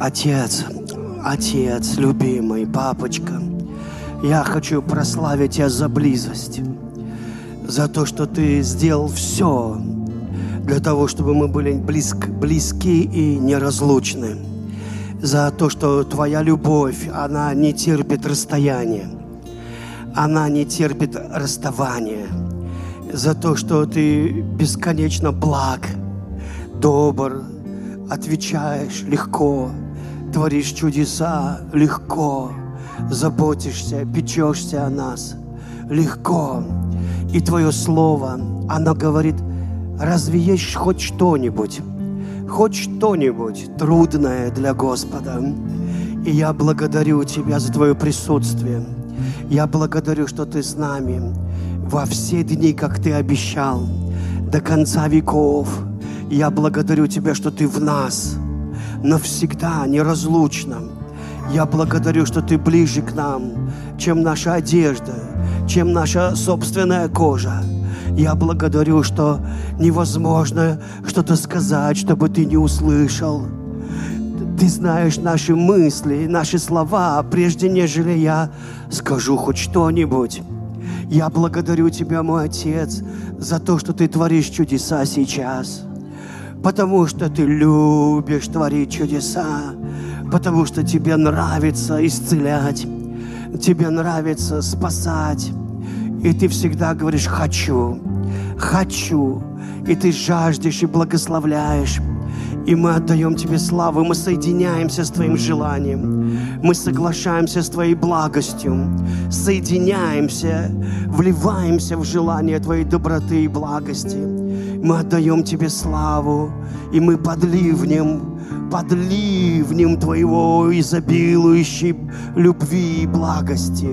Отец, Отец, любимый, папочка, я хочу прославить Тебя за близость, за то, что Ты сделал все для того, чтобы мы были близк, близки и неразлучны, за то, что Твоя любовь, она не терпит расстояния, она не терпит расставания, за то, что Ты бесконечно благ, добр, отвечаешь легко, творишь чудеса легко, заботишься, печешься о нас легко. И Твое Слово, оно говорит, разве есть хоть что-нибудь, хоть что-нибудь трудное для Господа? И я благодарю Тебя за Твое присутствие. Я благодарю, что Ты с нами во все дни, как Ты обещал, до конца веков. Я благодарю Тебя, что Ты в нас – навсегда, неразлучно. Я благодарю, что Ты ближе к нам, чем наша одежда, чем наша собственная кожа. Я благодарю, что невозможно что-то сказать, чтобы Ты не услышал. Ты знаешь наши мысли, наши слова, прежде нежели я скажу хоть что-нибудь. Я благодарю Тебя, мой Отец, за то, что Ты творишь чудеса сейчас – потому что ты любишь творить чудеса, потому что тебе нравится исцелять, тебе нравится спасать. И ты всегда говоришь «хочу», «хочу», и ты жаждешь и благословляешь. И мы отдаем Тебе славу, мы соединяемся с Твоим желанием, мы соглашаемся с Твоей благостью, соединяемся, вливаемся в желание Твоей доброты и благости. Мы отдаем Тебе славу, и мы под ливнем, Твоего изобилующей любви и благости,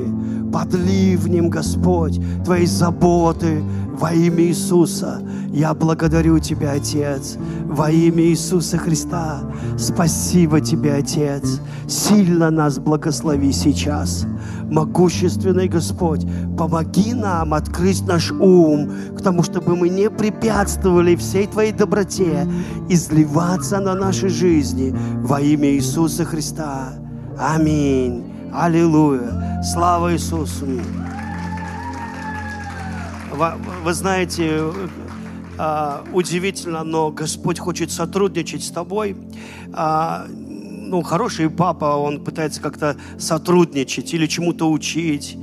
под ливнем, Господь, Твоей заботы, во имя Иисуса я благодарю Тебя, Отец. Во имя Иисуса Христа. Спасибо Тебе, Отец. Сильно нас благослови сейчас. Могущественный Господь, помоги нам открыть наш ум к тому, чтобы мы не препятствовали всей Твоей доброте изливаться на нашей жизни во имя Иисуса Христа. Аминь. Аллилуйя. Слава Иисусу. Вы знаете, а, удивительно, но Господь хочет сотрудничать с тобой. А, ну, хороший папа, он пытается как-то сотрудничать или чему-то учить,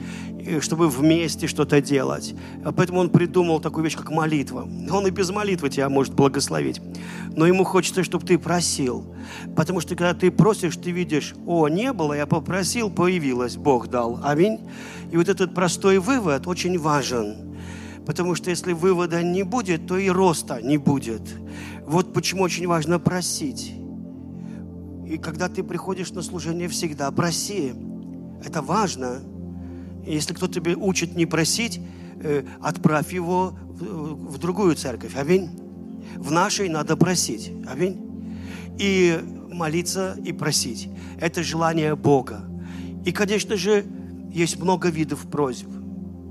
чтобы вместе что-то делать. Поэтому он придумал такую вещь, как молитва. Он и без молитвы тебя может благословить. Но ему хочется, чтобы ты просил. Потому что когда ты просишь, ты видишь, о, не было, я попросил, появилось, Бог дал. Аминь. И вот этот простой вывод очень важен. Потому что если вывода не будет, то и роста не будет. Вот почему очень важно просить. И когда ты приходишь на служение, всегда проси. Это важно. Если кто тебе учит не просить, э, отправь его в другую церковь. Аминь. В нашей надо просить. Аминь. И молиться и просить. Это желание Бога. И, конечно же, есть много видов просьб.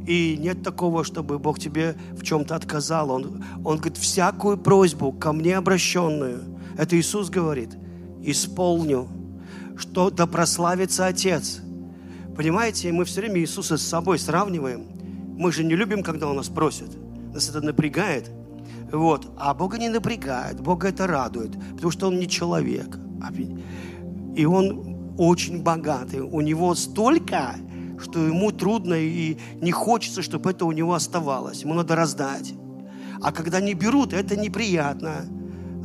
И нет такого, чтобы Бог тебе в чем-то отказал. Он, он говорит, всякую просьбу ко мне обращенную, это Иисус говорит, исполню, что да прославится Отец. Понимаете, мы все время Иисуса с собой сравниваем. Мы же не любим, когда Он нас просит. Нас это напрягает. Вот. А Бога не напрягает, Бога это радует, потому что Он не человек. И Он очень богатый. У Него столько что ему трудно и не хочется, чтобы это у него оставалось. Ему надо раздать. А когда не берут, это неприятно.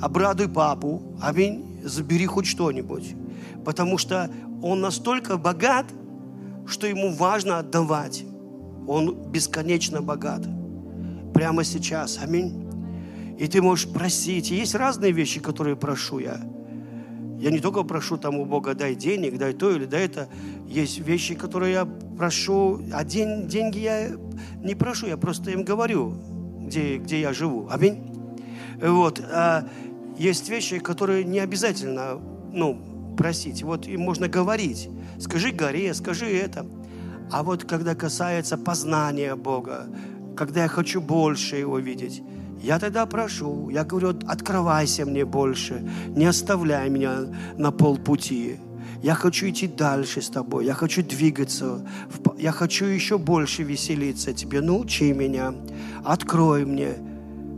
Обрадуй папу, аминь, забери хоть что-нибудь. Потому что он настолько богат, что ему важно отдавать. Он бесконечно богат. Прямо сейчас. Аминь. И ты можешь просить. И есть разные вещи, которые прошу я. Я не только прошу там у Бога, дай денег, дай то или дай это. Есть вещи, которые я прошу, а день, деньги я не прошу, я просто им говорю, где, где я живу. Аминь. Вот. А есть вещи, которые не обязательно ну, просить. Вот им можно говорить. Скажи горе, скажи это. А вот когда касается познания Бога, когда я хочу больше Его видеть, Я тогда прошу, я говорю, открывайся мне больше, не оставляй меня на полпути. Я хочу идти дальше с тобой, я хочу двигаться, я хочу еще больше веселиться тебе. Научи меня, открой мне.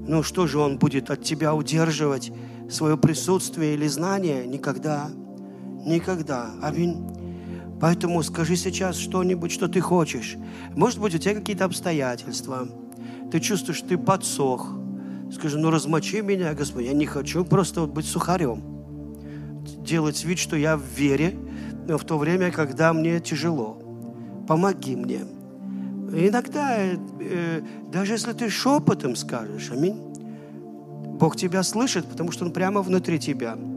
Ну что же он будет от тебя удерживать? Свое присутствие или знание? Никогда. Никогда. Аминь. Поэтому скажи сейчас что-нибудь, что ты хочешь. Может быть, у тебя какие-то обстоятельства. Ты чувствуешь, ты подсох. Скажи, ну размочи меня, Господь. Я не хочу просто быть сухарем. Делать вид, что я в вере, но в то время, когда мне тяжело. Помоги мне. Иногда, э, даже если ты шепотом скажешь, аминь, Бог тебя слышит, потому что Он прямо внутри тебя –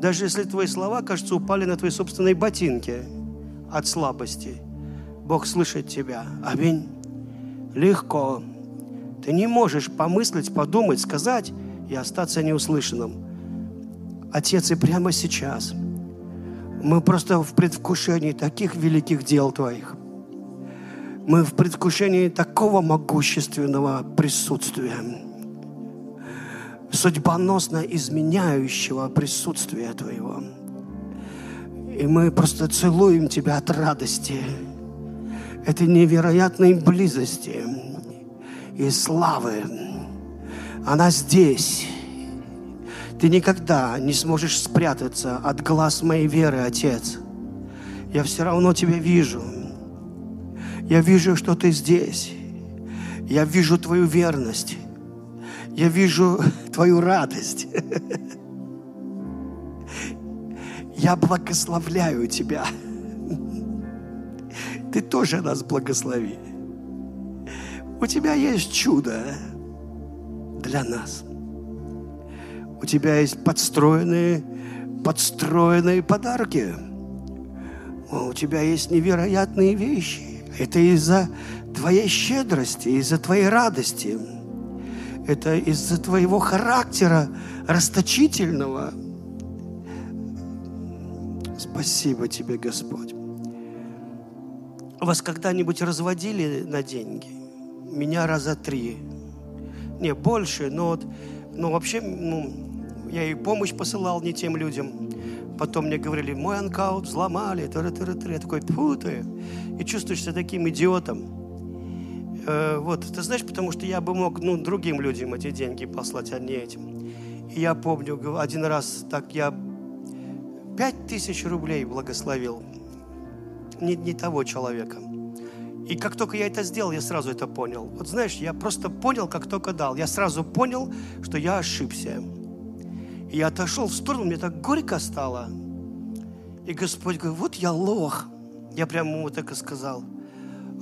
даже если твои слова, кажется, упали на твои собственные ботинки от слабости, Бог слышит тебя. Аминь. Легко. Ты не можешь помыслить, подумать, сказать и остаться неуслышанным. Отец, и прямо сейчас мы просто в предвкушении таких великих дел Твоих. Мы в предвкушении такого могущественного присутствия судьбоносно изменяющего присутствия Твоего. И мы просто целуем Тебя от радости, этой невероятной близости и славы. Она здесь. Ты никогда не сможешь спрятаться от глаз моей веры, Отец. Я все равно Тебя вижу. Я вижу, что Ты здесь. Я вижу Твою верность. Я вижу твою радость. Я благословляю тебя. Ты тоже нас благослови. У тебя есть чудо для нас. У тебя есть подстроенные, подстроенные подарки. У тебя есть невероятные вещи. Это из-за твоей щедрости, из-за твоей радости. Это из-за твоего характера расточительного. Спасибо тебе, Господь. Вас когда-нибудь разводили на деньги? Меня раза три. Не, больше, но, вот, но вообще ну, я и помощь посылал не тем людям. Потом мне говорили, мой анкаут взломали, тыры -тыры -тыры. я такой, путаю. И чувствуешь себя таким идиотом. Э, вот, ты знаешь, потому что я бы мог ну, другим людям эти деньги послать, а не этим. И я помню, один раз так я пять тысяч рублей благословил. Не, не того человека. И как только я это сделал, я сразу это понял. Вот знаешь, я просто понял, как только дал. Я сразу понял, что я ошибся. И я отошел в сторону, мне так горько стало. И Господь говорит, вот я лох. Я прямо ему так и сказал.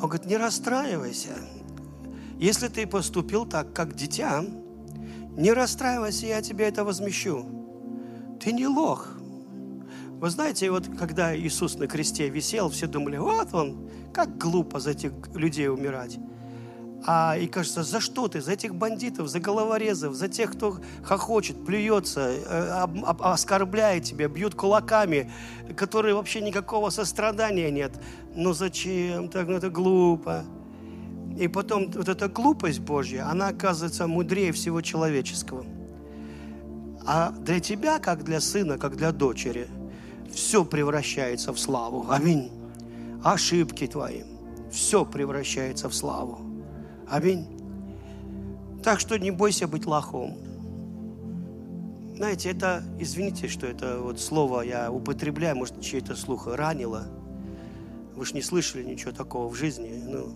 Он говорит, не расстраивайся. Если ты поступил так, как дитя, не расстраивайся, я тебе это возмещу. Ты не лох. Вы знаете, вот когда Иисус на кресте висел, все думали, вот он, как глупо за этих людей умирать. А и кажется, за что ты? За этих бандитов, за головорезов, за тех, кто хохочет, плюется, э, оскорбляет тебя, бьют кулаками, которые вообще никакого сострадания нет. Ну зачем? Так, ну это глупо. И потом вот эта глупость Божья, она оказывается мудрее всего человеческого. А для тебя, как для сына, как для дочери, все превращается в славу. Аминь. Ошибки твои, все превращается в славу. Аминь. Так что не бойся быть лохом. Знаете, это, извините, что это вот слово я употребляю, может, чей-то слух ранило. Вы же не слышали ничего такого в жизни. Ну,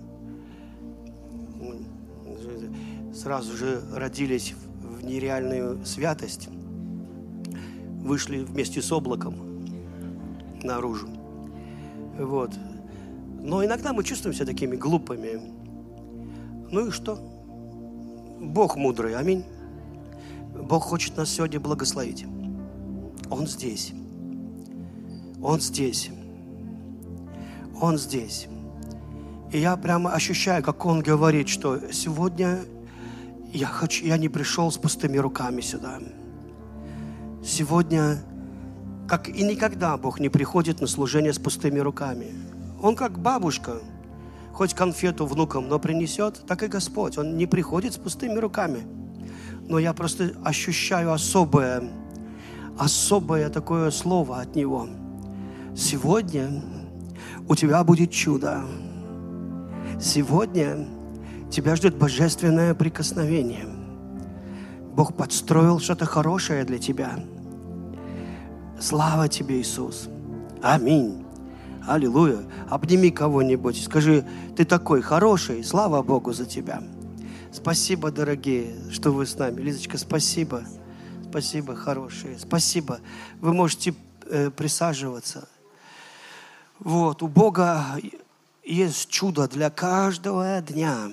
сразу же родились в нереальную святость. Вышли вместе с облаком наружу. Вот. Но иногда мы чувствуем себя такими глупыми. Ну и что? Бог мудрый, аминь. Бог хочет нас сегодня благословить. Он здесь. Он здесь. Он здесь. И я прямо ощущаю, как Он говорит, что сегодня я, хочу, я не пришел с пустыми руками сюда. Сегодня, как и никогда, Бог не приходит на служение с пустыми руками. Он как бабушка – хоть конфету внукам, но принесет, так и Господь. Он не приходит с пустыми руками. но я просто ощущаю особое, особое такое слово от Него. Сегодня у тебя будет чудо. Сегодня тебя ждет божественное прикосновение. Бог подстроил что-то хорошее для тебя. Слава тебе, Иисус. Аминь. Аллилуйя. Обними кого-нибудь. Скажи, ты такой хороший. Слава Богу за тебя. Спасибо, дорогие, что вы с нами. Лизочка, спасибо. Спасибо, хорошие. Спасибо. Вы можете э, присаживаться. Вот, у Бога есть чудо для каждого дня.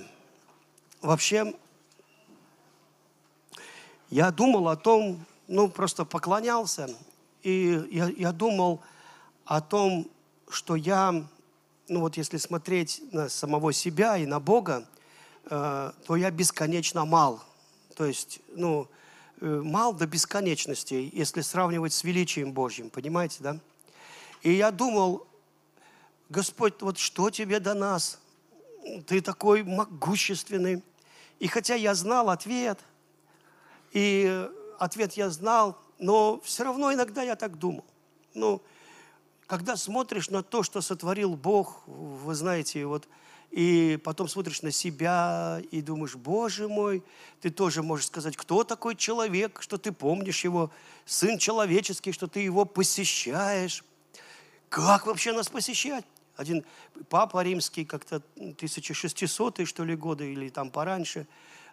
Вообще, я думал о том, ну, просто поклонялся, и я, я думал о том, что я, ну вот если смотреть на самого себя и на Бога, э, то я бесконечно мал. То есть, ну, э, мал до бесконечности, если сравнивать с величием Божьим, понимаете, да? И я думал, Господь, вот что тебе до нас? Ты такой могущественный. И хотя я знал ответ, и ответ я знал, но все равно иногда я так думал. Ну, когда смотришь на то, что сотворил Бог, вы знаете, вот, и потом смотришь на себя и думаешь, Боже мой, ты тоже можешь сказать, кто такой человек, что ты помнишь его, сын человеческий, что ты его посещаешь. Как вообще нас посещать? Один папа римский, как-то 1600 что ли года, или там пораньше,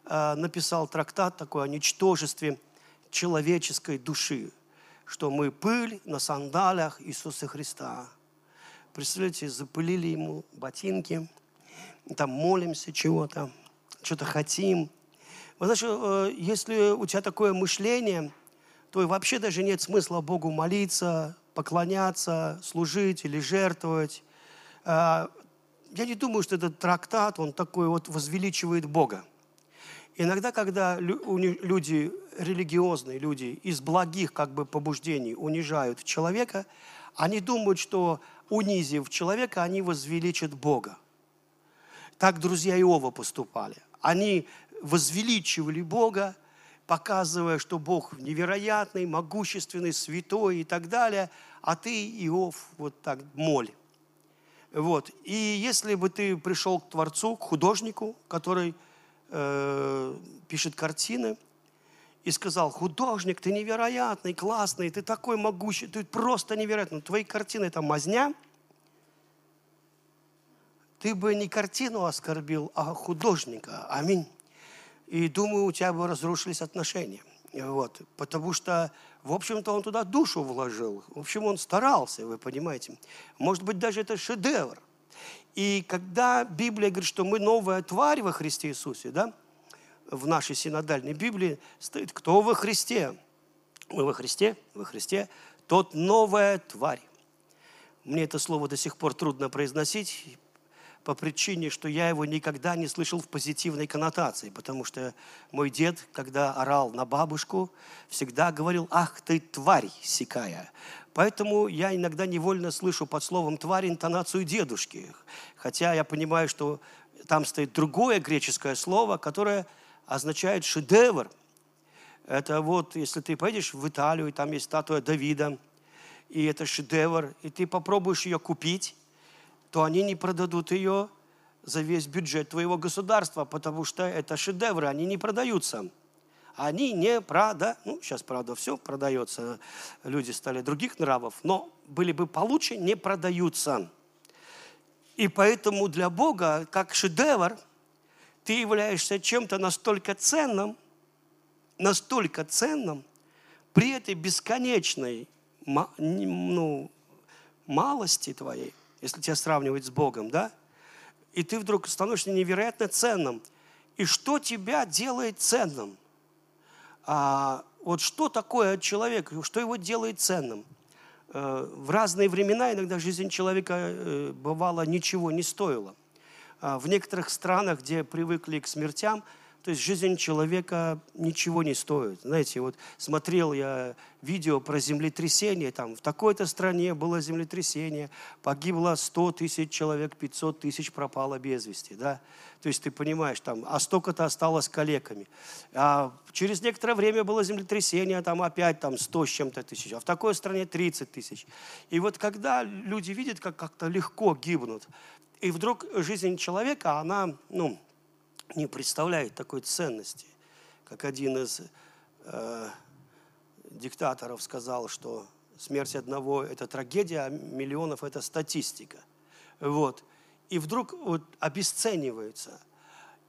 а, написал трактат такой о ничтожестве человеческой души, что мы пыль на сандалях Иисуса Христа. Представляете, запылили ему ботинки, там молимся чего-то, что-то хотим. Вы знаете, э, если у тебя такое мышление, то вообще даже нет смысла Богу молиться, поклоняться, служить или жертвовать. А, я не думаю, что этот трактат, он такой вот возвеличивает Бога. Иногда, когда люди, религиозные люди, из благих как бы побуждений унижают человека, они думают, что унизив человека, они возвеличат Бога. Так друзья Иова поступали. Они возвеличивали Бога, показывая, что Бог невероятный, могущественный, святой и так далее, а ты, Иов, вот так моль. Вот. И если бы ты пришел к Творцу, к художнику, который э, пишет картины, и сказал, художник, ты невероятный, классный, ты такой могущий, ты просто невероятный. Твои картины – это мазня. Ты бы не картину оскорбил, а художника. Аминь. И думаю, у тебя бы разрушились отношения. Вот. Потому что, в общем-то, он туда душу вложил. В общем, он старался, вы понимаете. Может быть, даже это шедевр. И когда Библия говорит, что мы новая тварь во Христе Иисусе, да, в нашей синодальной Библии стоит, кто во Христе? Мы во Христе, во Христе, тот новая тварь. Мне это слово до сих пор трудно произносить, по причине, что я его никогда не слышал в позитивной коннотации, потому что мой дед, когда орал на бабушку, всегда говорил, ах ты тварь сикая. Поэтому я иногда невольно слышу под словом тварь интонацию дедушки, хотя я понимаю, что там стоит другое греческое слово, которое означает шедевр. Это вот, если ты поедешь в Италию, там есть статуя Давида, и это шедевр, и ты попробуешь ее купить, то они не продадут ее за весь бюджет твоего государства, потому что это шедевры, они не продаются. Они не прода... Ну, сейчас, правда, все продается, люди стали других нравов, но были бы получше, не продаются. И поэтому для Бога, как шедевр, ты являешься чем-то настолько ценным, настолько ценным, при этой бесконечной ну, малости твоей – если тебя сравнивать с Богом, да? И ты вдруг становишься невероятно ценным. И что тебя делает ценным? А, вот что такое человек, что его делает ценным? Э, в разные времена иногда жизнь человека э, бывало ничего не стоила. А в некоторых странах, где привыкли к смертям, То есть жизнь человека ничего не стоит. Знаете, вот смотрел я видео про землетрясение, там в такой-то стране было землетрясение, погибло 100 тысяч человек, 500 тысяч пропало без вести, да. То есть ты понимаешь, там, а столько-то осталось калеками. А через некоторое время было землетрясение, там опять там 100 с чем-то тысяч, а в такой стране 30 тысяч. И вот когда люди видят, как как-то легко гибнут, и вдруг жизнь человека, она, ну, не представляет такой ценности, как один из э, диктаторов сказал, что смерть одного – это трагедия, а миллионов – это статистика. Вот. И вдруг вот обесценивается.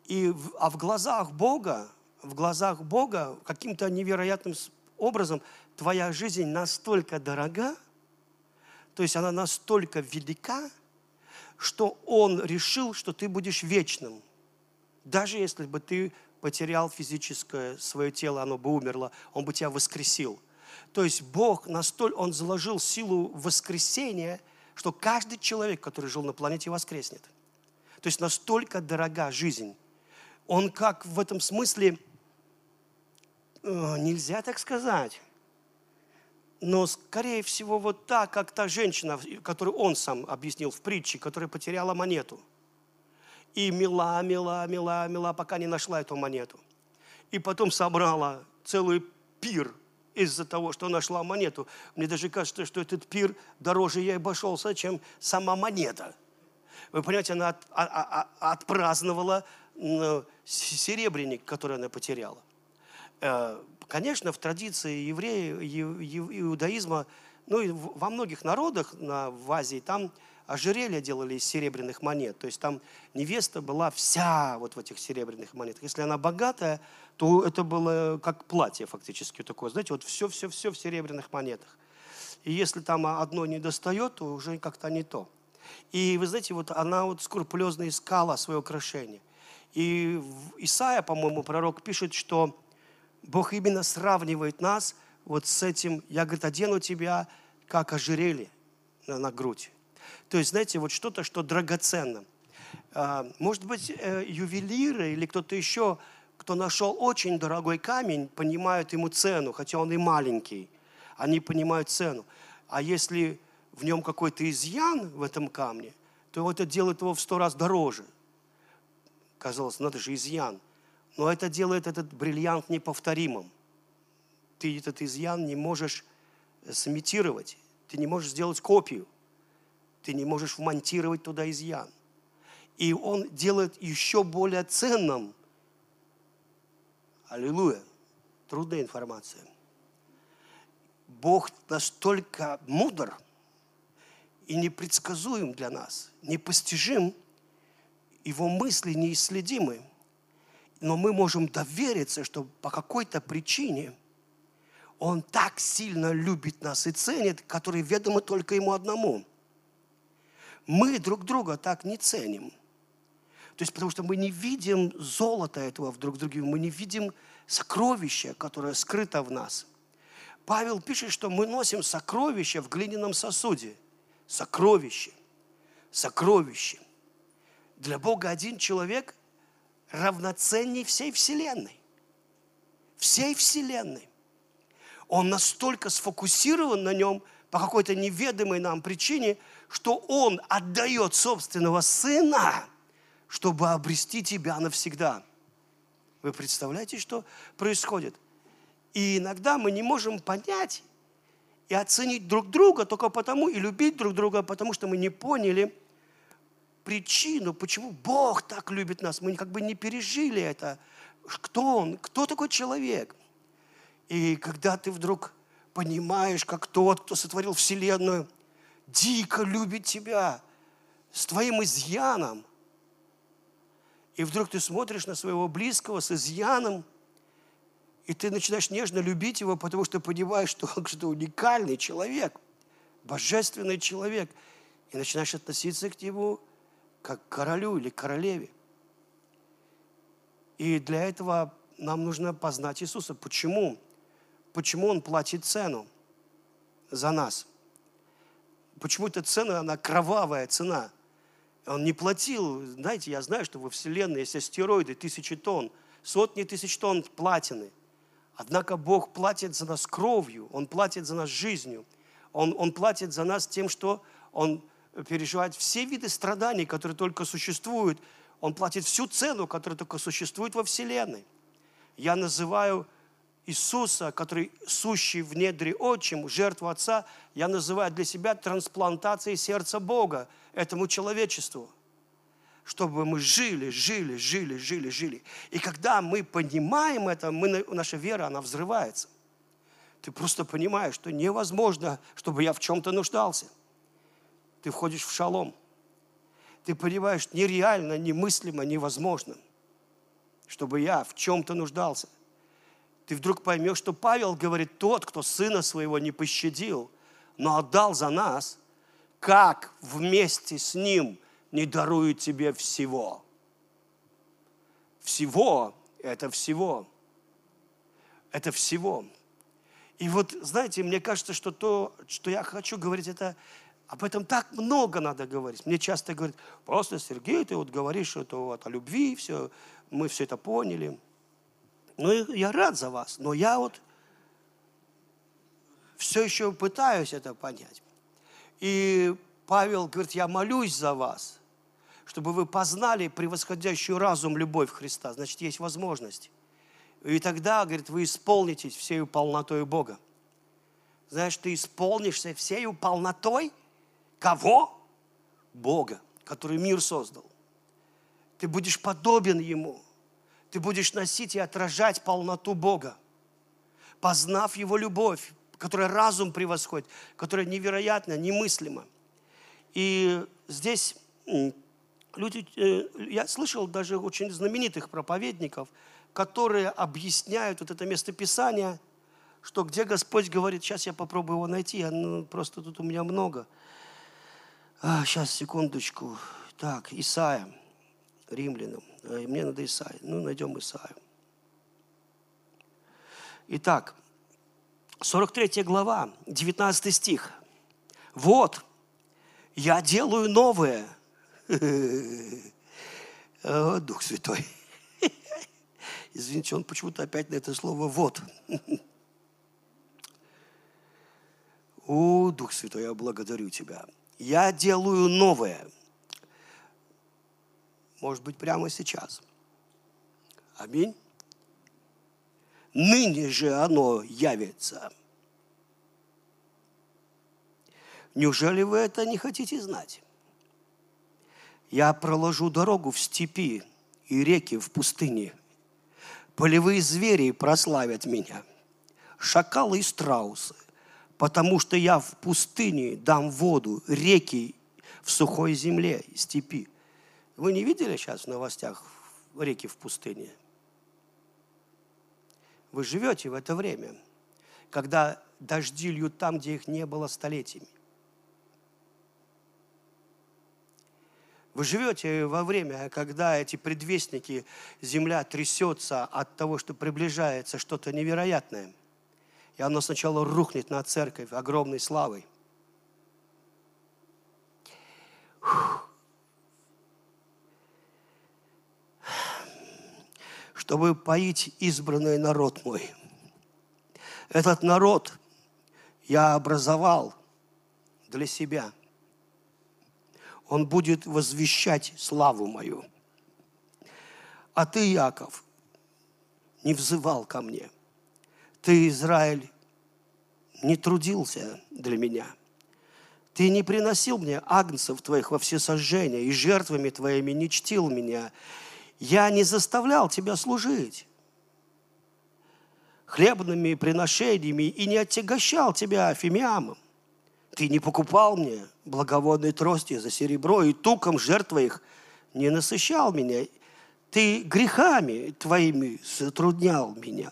И, а в глазах Бога, в глазах Бога каким-то невероятным образом твоя жизнь настолько дорога, то есть она настолько велика, что Он решил, что ты будешь вечным. Даже если бы ты потерял физическое свое тело, оно бы умерло, Он бы тебя воскресил. То есть Бог настолько, Он заложил силу воскресения, что каждый человек, который жил на планете, воскреснет. То есть настолько дорога жизнь. Он как в этом смысле, э, нельзя так сказать, но скорее всего вот так, как та женщина, которую он сам объяснил в притче, которая потеряла монету – и мила, мила, мила, мила, пока не нашла эту монету. И потом собрала целый пир из-за того, что нашла монету. Мне даже кажется, что этот пир дороже ей обошелся, чем сама монета. Вы понимаете, она от, а, а, а, отпраздновала серебряник, который она потеряла. Э, конечно, в традиции евреев, иудаизма, ну и во многих народах на, в Азии, там ожерелья делали из серебряных монет. То есть там невеста была вся вот в этих серебряных монетах. Если она богатая, то это было как платье фактически такое. Знаете, вот все-все-все в серебряных монетах. И если там одно не достает, то уже как-то не то. И вы знаете, вот она вот скрупулезно искала свое украшение. И Исаия, по-моему, пророк пишет, что Бог именно сравнивает нас вот с этим. Я, говорит, одену тебя, как ожерелье на, на грудь. То есть, знаете, вот что-то, что драгоценно. А, может быть, э, ювелиры или кто-то еще, кто нашел очень дорогой камень, понимают ему цену, хотя он и маленький. Они понимают цену. А если в нем какой-то изъян в этом камне, то это делает его в сто раз дороже. Казалось, ну это же изъян. Но это делает этот бриллиант неповторимым. Ты этот изъян не можешь сымитировать. Ты не можешь сделать копию ты не можешь вмонтировать туда изъян. И он делает еще более ценным. Аллилуйя. Трудная информация. Бог настолько мудр и непредсказуем для нас, непостижим, его мысли неисследимы. Но мы можем довериться, что по какой-то причине Он так сильно любит нас и ценит, который ведомо только Ему одному – мы друг друга так не ценим. То есть потому что мы не видим золота этого в друг друге, мы не видим сокровища, которое скрыто в нас. Павел пишет, что мы носим сокровища в глиняном сосуде. Сокровище. Сокровище. Для Бога один человек равноценней всей Вселенной. Всей Вселенной. Он настолько сфокусирован на нем по какой-то неведомой нам причине, что Он отдает собственного Сына, чтобы обрести тебя навсегда. Вы представляете, что происходит? И иногда мы не можем понять и оценить друг друга только потому, и любить друг друга, потому что мы не поняли причину, почему Бог так любит нас. Мы как бы не пережили это. Кто Он? Кто такой человек? И когда ты вдруг понимаешь, как тот, кто сотворил Вселенную, дико любит тебя с твоим изъяном. И вдруг ты смотришь на своего близкого с изъяном, и ты начинаешь нежно любить его, потому что понимаешь, что он что уникальный человек, божественный человек, и начинаешь относиться к нему как к королю или королеве. И для этого нам нужно познать Иисуса. Почему? Почему Он платит цену за нас? Почему эта цена, она кровавая цена? Он не платил, знаете, я знаю, что во Вселенной есть астероиды, тысячи тонн, сотни тысяч тонн платины. Однако Бог платит за нас кровью, Он платит за нас жизнью, Он, Он платит за нас тем, что Он переживает все виды страданий, которые только существуют. Он платит всю цену, которая только существует во Вселенной. Я называю Иисуса, который сущий в недре отчим, жертву Отца, я называю для себя трансплантацией сердца Бога этому человечеству. Чтобы мы жили, жили, жили, жили, жили. И когда мы понимаем это, мы, наша вера, она взрывается. Ты просто понимаешь, что невозможно, чтобы я в чем-то нуждался. Ты входишь в шалом. Ты понимаешь, нереально, немыслимо, невозможно, чтобы я в чем-то нуждался ты вдруг поймешь, что Павел говорит, тот, кто сына своего не пощадил, но отдал за нас, как вместе с ним не дарует тебе всего. Всего – это всего. Это всего. И вот, знаете, мне кажется, что то, что я хочу говорить, это об этом так много надо говорить. Мне часто говорят, просто, Сергей, ты вот говоришь что вот о любви, все, мы все это поняли. Ну, я рад за вас, но я вот все еще пытаюсь это понять. И Павел говорит, я молюсь за вас, чтобы вы познали превосходящую разум любовь Христа. Значит, есть возможность. И тогда, говорит, вы исполнитесь всею полнотой Бога. Знаешь, ты исполнишься всею полнотой кого? Бога, который мир создал. Ты будешь подобен Ему ты будешь носить и отражать полноту Бога, познав Его любовь, которая разум превосходит, которая невероятна, немыслима. И здесь люди, э, я слышал даже очень знаменитых проповедников, которые объясняют вот это местописание, что где Господь говорит, сейчас я попробую его найти, ну, просто тут у меня много. А, сейчас, секундочку. Так, Исаия, Римлянам. Э, мне надо Исаия. Ну, найдем Исаию. Итак, 43 глава, 19 стих. Вот, я делаю новое. Дух Святой. Извините, он почему-то опять на это слово «вот». О, Дух Святой, я благодарю Тебя. Я делаю новое. Может быть, прямо сейчас. Аминь. Ныне же оно явится. Неужели вы это не хотите знать? Я проложу дорогу в степи и реки в пустыне. Полевые звери прославят меня, шакалы и страусы, потому что я в пустыне дам воду, реки в сухой земле, степи. Вы не видели сейчас в новостях реки в пустыне? Вы живете в это время, когда дожди льют там, где их не было столетиями. Вы живете во время, когда эти предвестники, земля трясется от того, что приближается что-то невероятное. И оно сначала рухнет на церковь огромной славой. Фух. Чтобы поить избранный народ мой. Этот народ я образовал для себя. Он будет возвещать славу мою. А ты, Яков, не взывал ко мне. Ты, Израиль, не трудился для меня. Ты не приносил мне агнцев твоих во всесожжение, и жертвами твоими не чтил меня, я не заставлял тебя служить хлебными приношениями и не отягощал тебя фимиамом. Ты не покупал мне благовонные трости за серебро и туком жертв твоих не насыщал меня. Ты грехами твоими затруднял меня.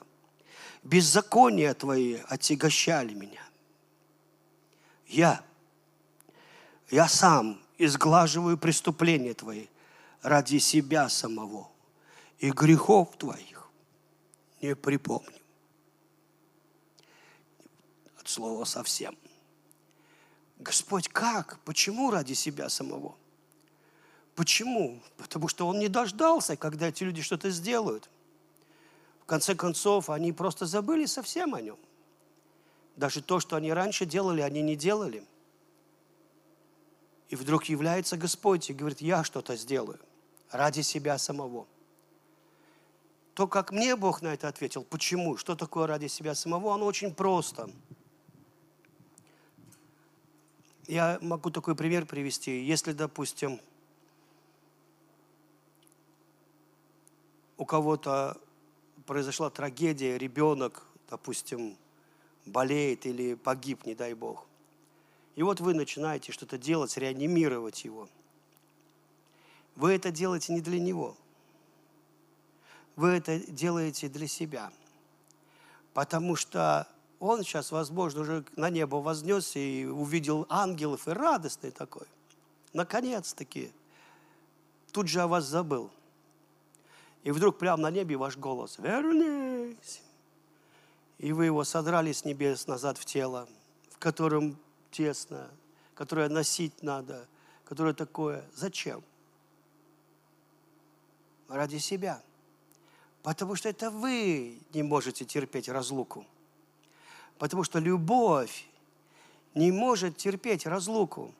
Беззакония твои отягощали меня. Я, я сам изглаживаю преступления твои ради себя самого и грехов твоих не припомню. От слова совсем. Господь, как? Почему ради себя самого? Почему? Потому что Он не дождался, когда эти люди что-то сделают. в конце концов, они просто забыли совсем о нем. Даже то, что они раньше делали, они не делали. И вдруг является Господь и говорит, я что-то сделаю ради себя самого. То, как мне Бог на это ответил, почему, что такое ради себя самого, оно очень просто. Я могу такой пример привести. Если, допустим, у кого-то произошла трагедия, ребенок, допустим, болеет или погиб, не дай Бог. И вот вы начинаете что-то делать, реанимировать его. Вы это делаете не для него. Вы это делаете для себя. Потому что он сейчас, возможно, уже на небо вознесся и увидел ангелов, и радостный такой. Наконец-таки. Тут же о вас забыл. И вдруг прямо на небе ваш голос «Вернись!» И вы его содрали с небес назад в тело, в котором тесно, которое носить надо, которое такое. Зачем? Ради себя. Потому что это вы не можете терпеть разлуку. Потому что любовь не может терпеть разлуку.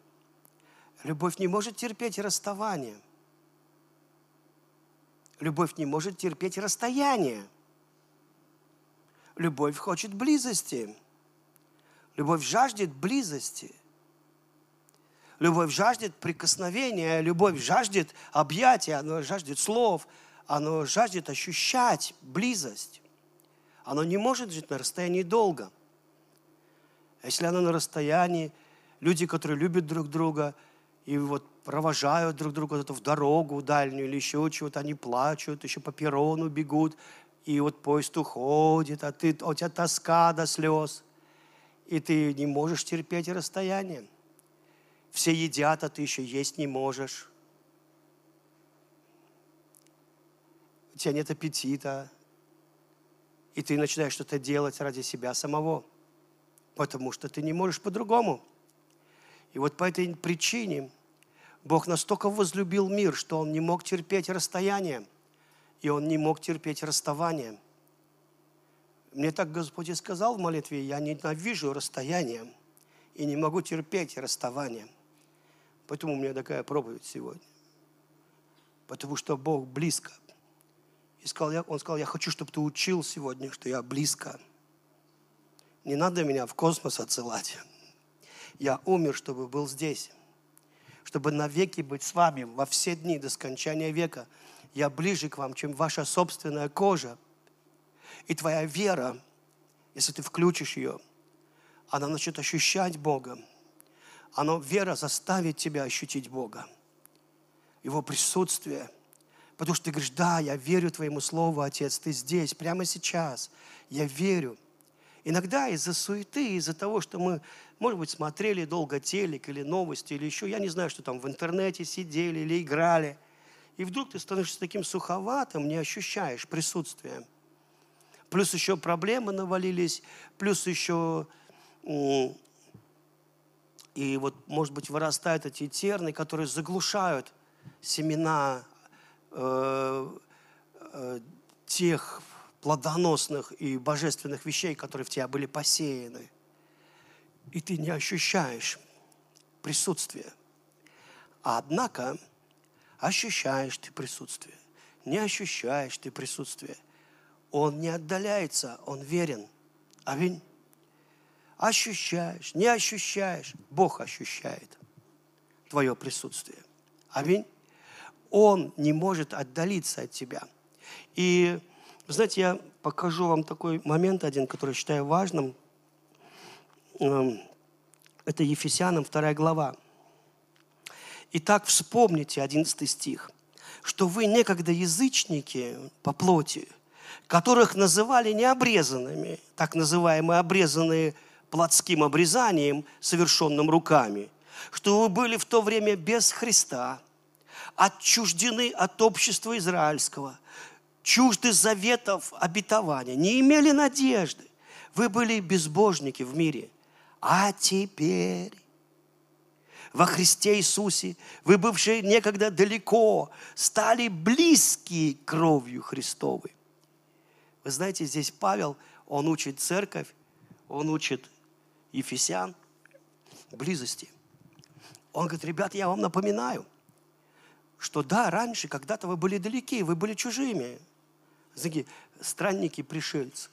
Любовь не может терпеть расставание. Любовь не может терпеть расстояние. Любовь хочет близости. Любовь жаждет близости. Любовь жаждет прикосновения, любовь жаждет объятия, она жаждет слов, она жаждет ощущать близость. Оно не может жить на расстоянии долго. А если оно на расстоянии, люди, которые любят друг друга, и вот провожают друг друга в дорогу дальнюю или еще чего-то, они плачут, еще по перрону бегут, и вот поезд уходит, а, ты, а у тебя тоска до слез, и ты не можешь терпеть расстояние. Все едят, а ты еще есть не можешь. У тебя нет аппетита, и ты начинаешь что-то делать ради себя самого, потому что ты не можешь по-другому. И вот по этой причине – Бог настолько возлюбил мир, что Он не мог терпеть расстояние, и Он не мог терпеть расставание. Мне так Господь и сказал в молитве, я ненавижу расстояние и не могу терпеть расставание. Поэтому у меня такая проповедь сегодня. Потому что Бог близко. И сказал, он сказал, я хочу, чтобы ты учил сегодня, что я близко. Не надо меня в космос отсылать. Я умер, чтобы был здесь чтобы навеки быть с вами во все дни до скончания века. Я ближе к вам, чем ваша собственная кожа. И твоя вера, если ты включишь ее, она начнет ощущать Бога. Она, вера заставит тебя ощутить Бога. Его присутствие. Потому что ты говоришь, да, я верю Твоему Слову, Отец, Ты здесь, прямо сейчас. Я верю. Иногда из-за суеты, из-за того, что мы, может быть, смотрели долго телек или новости, или еще, я не знаю, что там в интернете сидели или играли, и вдруг ты становишься таким суховатым, не ощущаешь присутствия. Плюс еще проблемы навалились, плюс еще и вот, может быть, вырастают эти терны, которые заглушают семена э, э, тех плодоносных и божественных вещей, которые в тебя были посеяны. И ты не ощущаешь присутствие. А однако ощущаешь ты присутствие. Не ощущаешь ты присутствие. Он не отдаляется, он верен. Аминь. Ощущаешь, не ощущаешь, Бог ощущает твое присутствие. Аминь. Он не может отдалиться от тебя. И знаете, я покажу вам такой момент один, который считаю важным. Эм, это Ефесянам 2 глава. Итак, вспомните 11 стих, что вы некогда язычники по плоти, которых называли необрезанными, так называемые обрезанные плотским обрезанием, совершенным руками, что вы были в то время без Христа, отчуждены от общества израильского, чужды заветов обетования, не имели надежды. Вы были безбожники в мире. А теперь во Христе Иисусе вы, бывшие некогда далеко, стали близкие кровью Христовой. Вы знаете, здесь Павел, он учит церковь, он учит Ефесян близости. Он говорит, ребят, я вам напоминаю, что да, раньше, когда-то вы были далеки, вы были чужими, странники, пришельцы.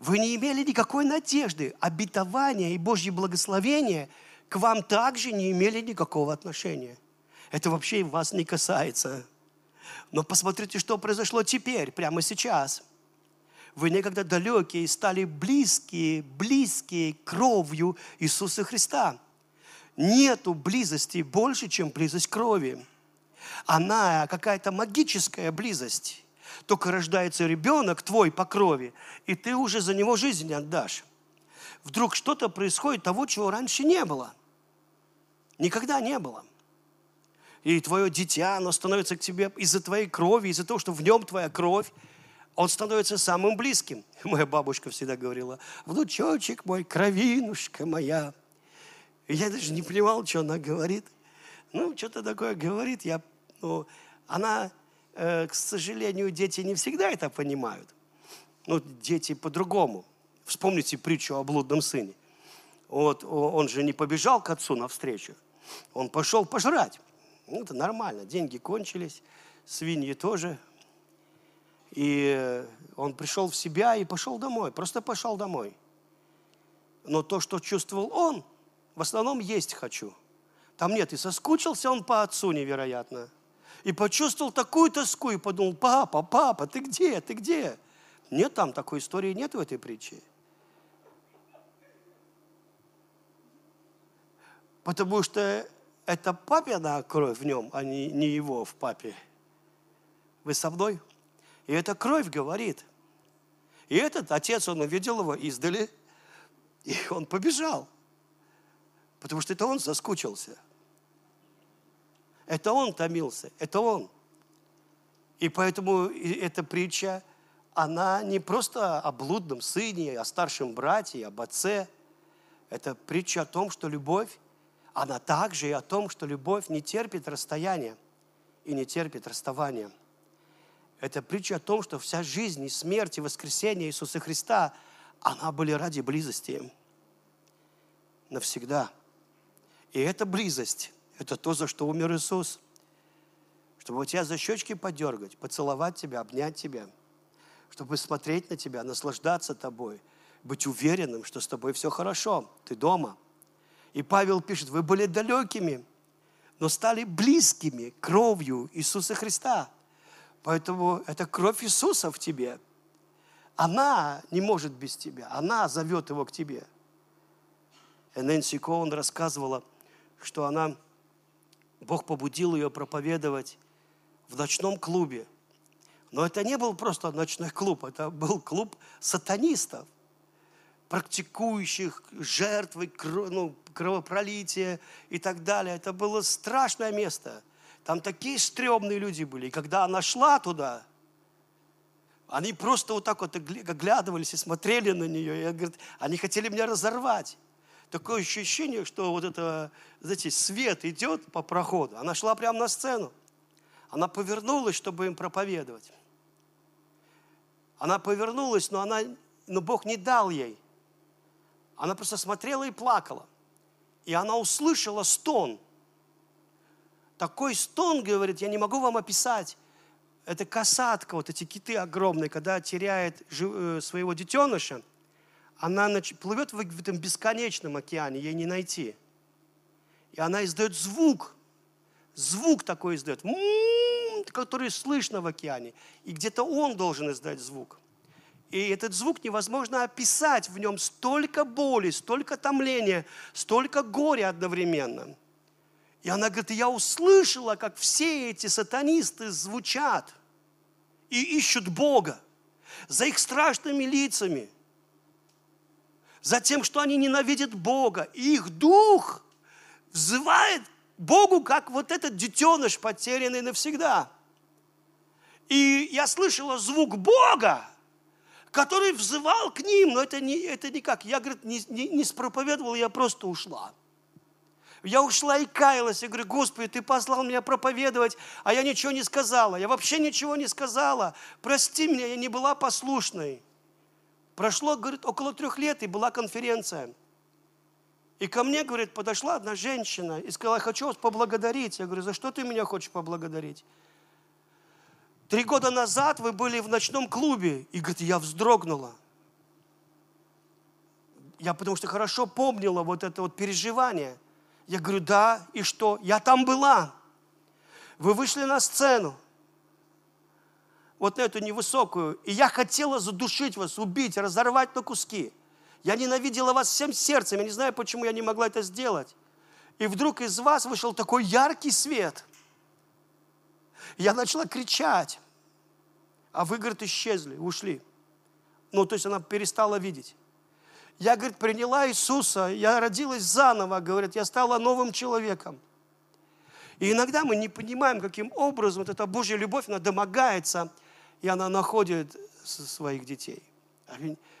Вы не имели никакой надежды. Обетование и Божье благословение к вам также не имели никакого отношения. Это вообще вас не касается. Но посмотрите, что произошло теперь, прямо сейчас. Вы некогда далекие стали близкие, близкие кровью Иисуса Христа. Нету близости больше, чем близость крови. Она какая-то магическая близость. Только рождается ребенок твой по крови, и ты уже за него жизнь отдашь. Вдруг что-то происходит того, чего раньше не было. Никогда не было. И твое дитя, оно становится к тебе из-за твоей крови, из-за того, что в нем твоя кровь, он становится самым близким. Моя бабушка всегда говорила, внучочек мой, кровинушка моя. Я даже не понимал, что она говорит. Ну, что-то такое говорит. Я, ну, она Э, к сожалению, дети не всегда это понимают. Ну, дети по-другому. Вспомните притчу о блудном сыне. Вот он же не побежал к отцу навстречу. Он пошел пожрать. Ну, это нормально. Деньги кончились, свиньи тоже. И он пришел в себя и пошел домой. Просто пошел домой. Но то, что чувствовал он, в основном есть хочу. Там нет, и соскучился он по отцу невероятно и почувствовал такую тоску, и подумал, папа, папа, ты где, ты где? Нет, там такой истории нет в этой притче. Потому что это папина кровь в нем, а не, не его в папе. Вы со мной? И эта кровь говорит. И этот отец, он увидел его издали, и он побежал. Потому что это он соскучился – это он томился, это он. И поэтому эта притча, она не просто о блудном сыне, о старшем брате, об отце. Это притча о том, что любовь, она также и о том, что любовь не терпит расстояния и не терпит расставания. Это притча о том, что вся жизнь и смерть и воскресение Иисуса Христа, она были ради близости навсегда. И эта близость, это то, за что умер Иисус. Чтобы тебя за щечки подергать, поцеловать тебя, обнять тебя. Чтобы смотреть на тебя, наслаждаться тобой. Быть уверенным, что с тобой все хорошо, ты дома. И Павел пишет, вы были далекими, но стали близкими кровью Иисуса Христа. Поэтому это кровь Иисуса в тебе. Она не может без тебя. Она зовет его к тебе. И Нэнси Коун рассказывала, что она Бог побудил ее проповедовать в ночном клубе. Но это не был просто ночной клуб, это был клуб сатанистов, практикующих жертвы, ну, и так далее. Это было страшное место. Там такие стрёмные люди были. И когда она шла туда, они просто вот так вот оглядывались и смотрели на нее. И говорит, они хотели меня разорвать такое ощущение, что вот это, знаете, свет идет по проходу. Она шла прямо на сцену. Она повернулась, чтобы им проповедовать. Она повернулась, но, она, но Бог не дал ей. Она просто смотрела и плакала. И она услышала стон. Такой стон, говорит, я не могу вам описать. Это касатка, вот эти киты огромные, когда теряет э, своего детеныша – она плывет в этом бесконечном океане, ей не найти. И она издает звук, звук такой издает, который слышно в океане. И где-то он должен издать звук. И этот звук невозможно описать, в нем столько боли, столько томления, столько горя одновременно. И она говорит, я услышала, как все эти сатанисты звучат и ищут Бога за их страшными лицами – за тем, что они ненавидят Бога. И их дух взывает Богу, как вот этот детеныш, потерянный навсегда. И я слышала звук Бога, который взывал к ним, но это, не, это никак. Я, говорит, не, не, не спроповедовал, я просто ушла. Я ушла и каялась. Я говорю, Господи, Ты послал меня проповедовать, а я ничего не сказала. Я вообще ничего не сказала. Прости меня, я не была послушной. Прошло, говорит, около трех лет, и была конференция. И ко мне, говорит, подошла одна женщина и сказала, хочу вас поблагодарить. Я говорю, за что ты меня хочешь поблагодарить? Три года назад вы были в ночном клубе. И, говорит, я вздрогнула. Я потому что хорошо помнила вот это вот переживание. Я говорю, да, и что? Я там была. Вы вышли на сцену вот на эту невысокую, и я хотела задушить вас, убить, разорвать на куски. Я ненавидела вас всем сердцем, я не знаю, почему я не могла это сделать. И вдруг из вас вышел такой яркий свет. Я начала кричать, а вы, говорит, исчезли, ушли. Ну, то есть она перестала видеть. Я, говорит, приняла Иисуса, я родилась заново, говорит, я стала новым человеком. И иногда мы не понимаем, каким образом вот эта Божья любовь, она домогается – и она находит своих детей.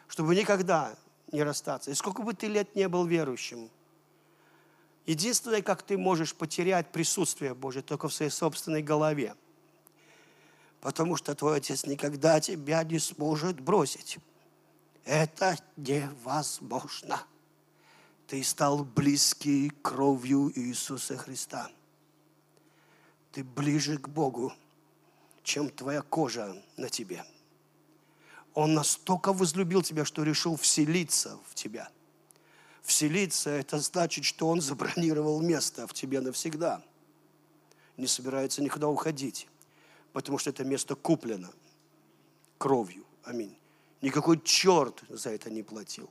Чтобы никогда не расстаться. И сколько бы ты лет не был верующим, единственное, как ты можешь потерять присутствие Божье, только в своей собственной голове. Потому что твой отец никогда тебя не сможет бросить. Это невозможно. Ты стал близкий кровью Иисуса Христа. Ты ближе к Богу чем твоя кожа на тебе. Он настолько возлюбил тебя, что решил вселиться в тебя. Вселиться – это значит, что Он забронировал место в тебе навсегда. Не собирается никуда уходить, потому что это место куплено кровью. Аминь. Никакой черт за это не платил.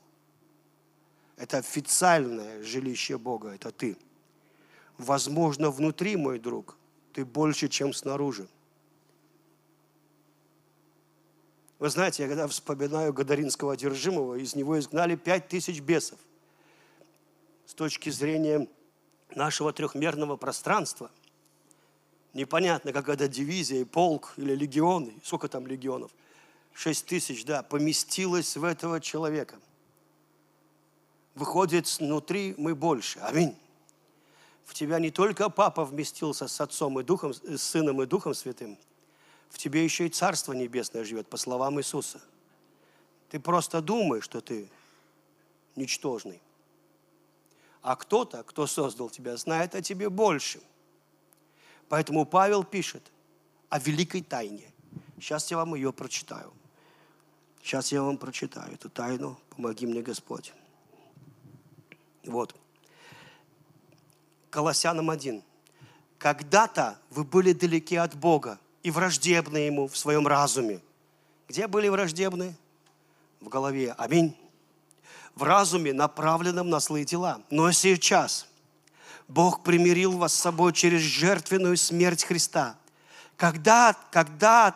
Это официальное жилище Бога, это ты. Возможно, внутри, мой друг, ты больше, чем снаружи. Вы знаете, я когда вспоминаю Гадаринского одержимого, из него изгнали пять тысяч бесов. С точки зрения нашего трехмерного пространства, непонятно, как это дивизия, полк или легионы, сколько там легионов, шесть тысяч, да, поместилось в этого человека. Выходит, внутри мы больше. Аминь. В тебя не только папа вместился с отцом и духом, с сыном и духом святым – в тебе еще и Царство Небесное живет, по словам Иисуса. Ты просто думаешь, что ты ничтожный. А кто-то, кто создал тебя, знает о тебе больше. Поэтому Павел пишет о великой тайне. Сейчас я вам ее прочитаю. Сейчас я вам прочитаю эту тайну. Помоги мне, Господь. Вот. Колоссянам 1. Когда-то вы были далеки от Бога, и враждебны ему в своем разуме. Где были враждебны? В голове. Аминь. В разуме, направленном на злые дела. Но сейчас Бог примирил вас с собой через жертвенную смерть Христа. Когда, когда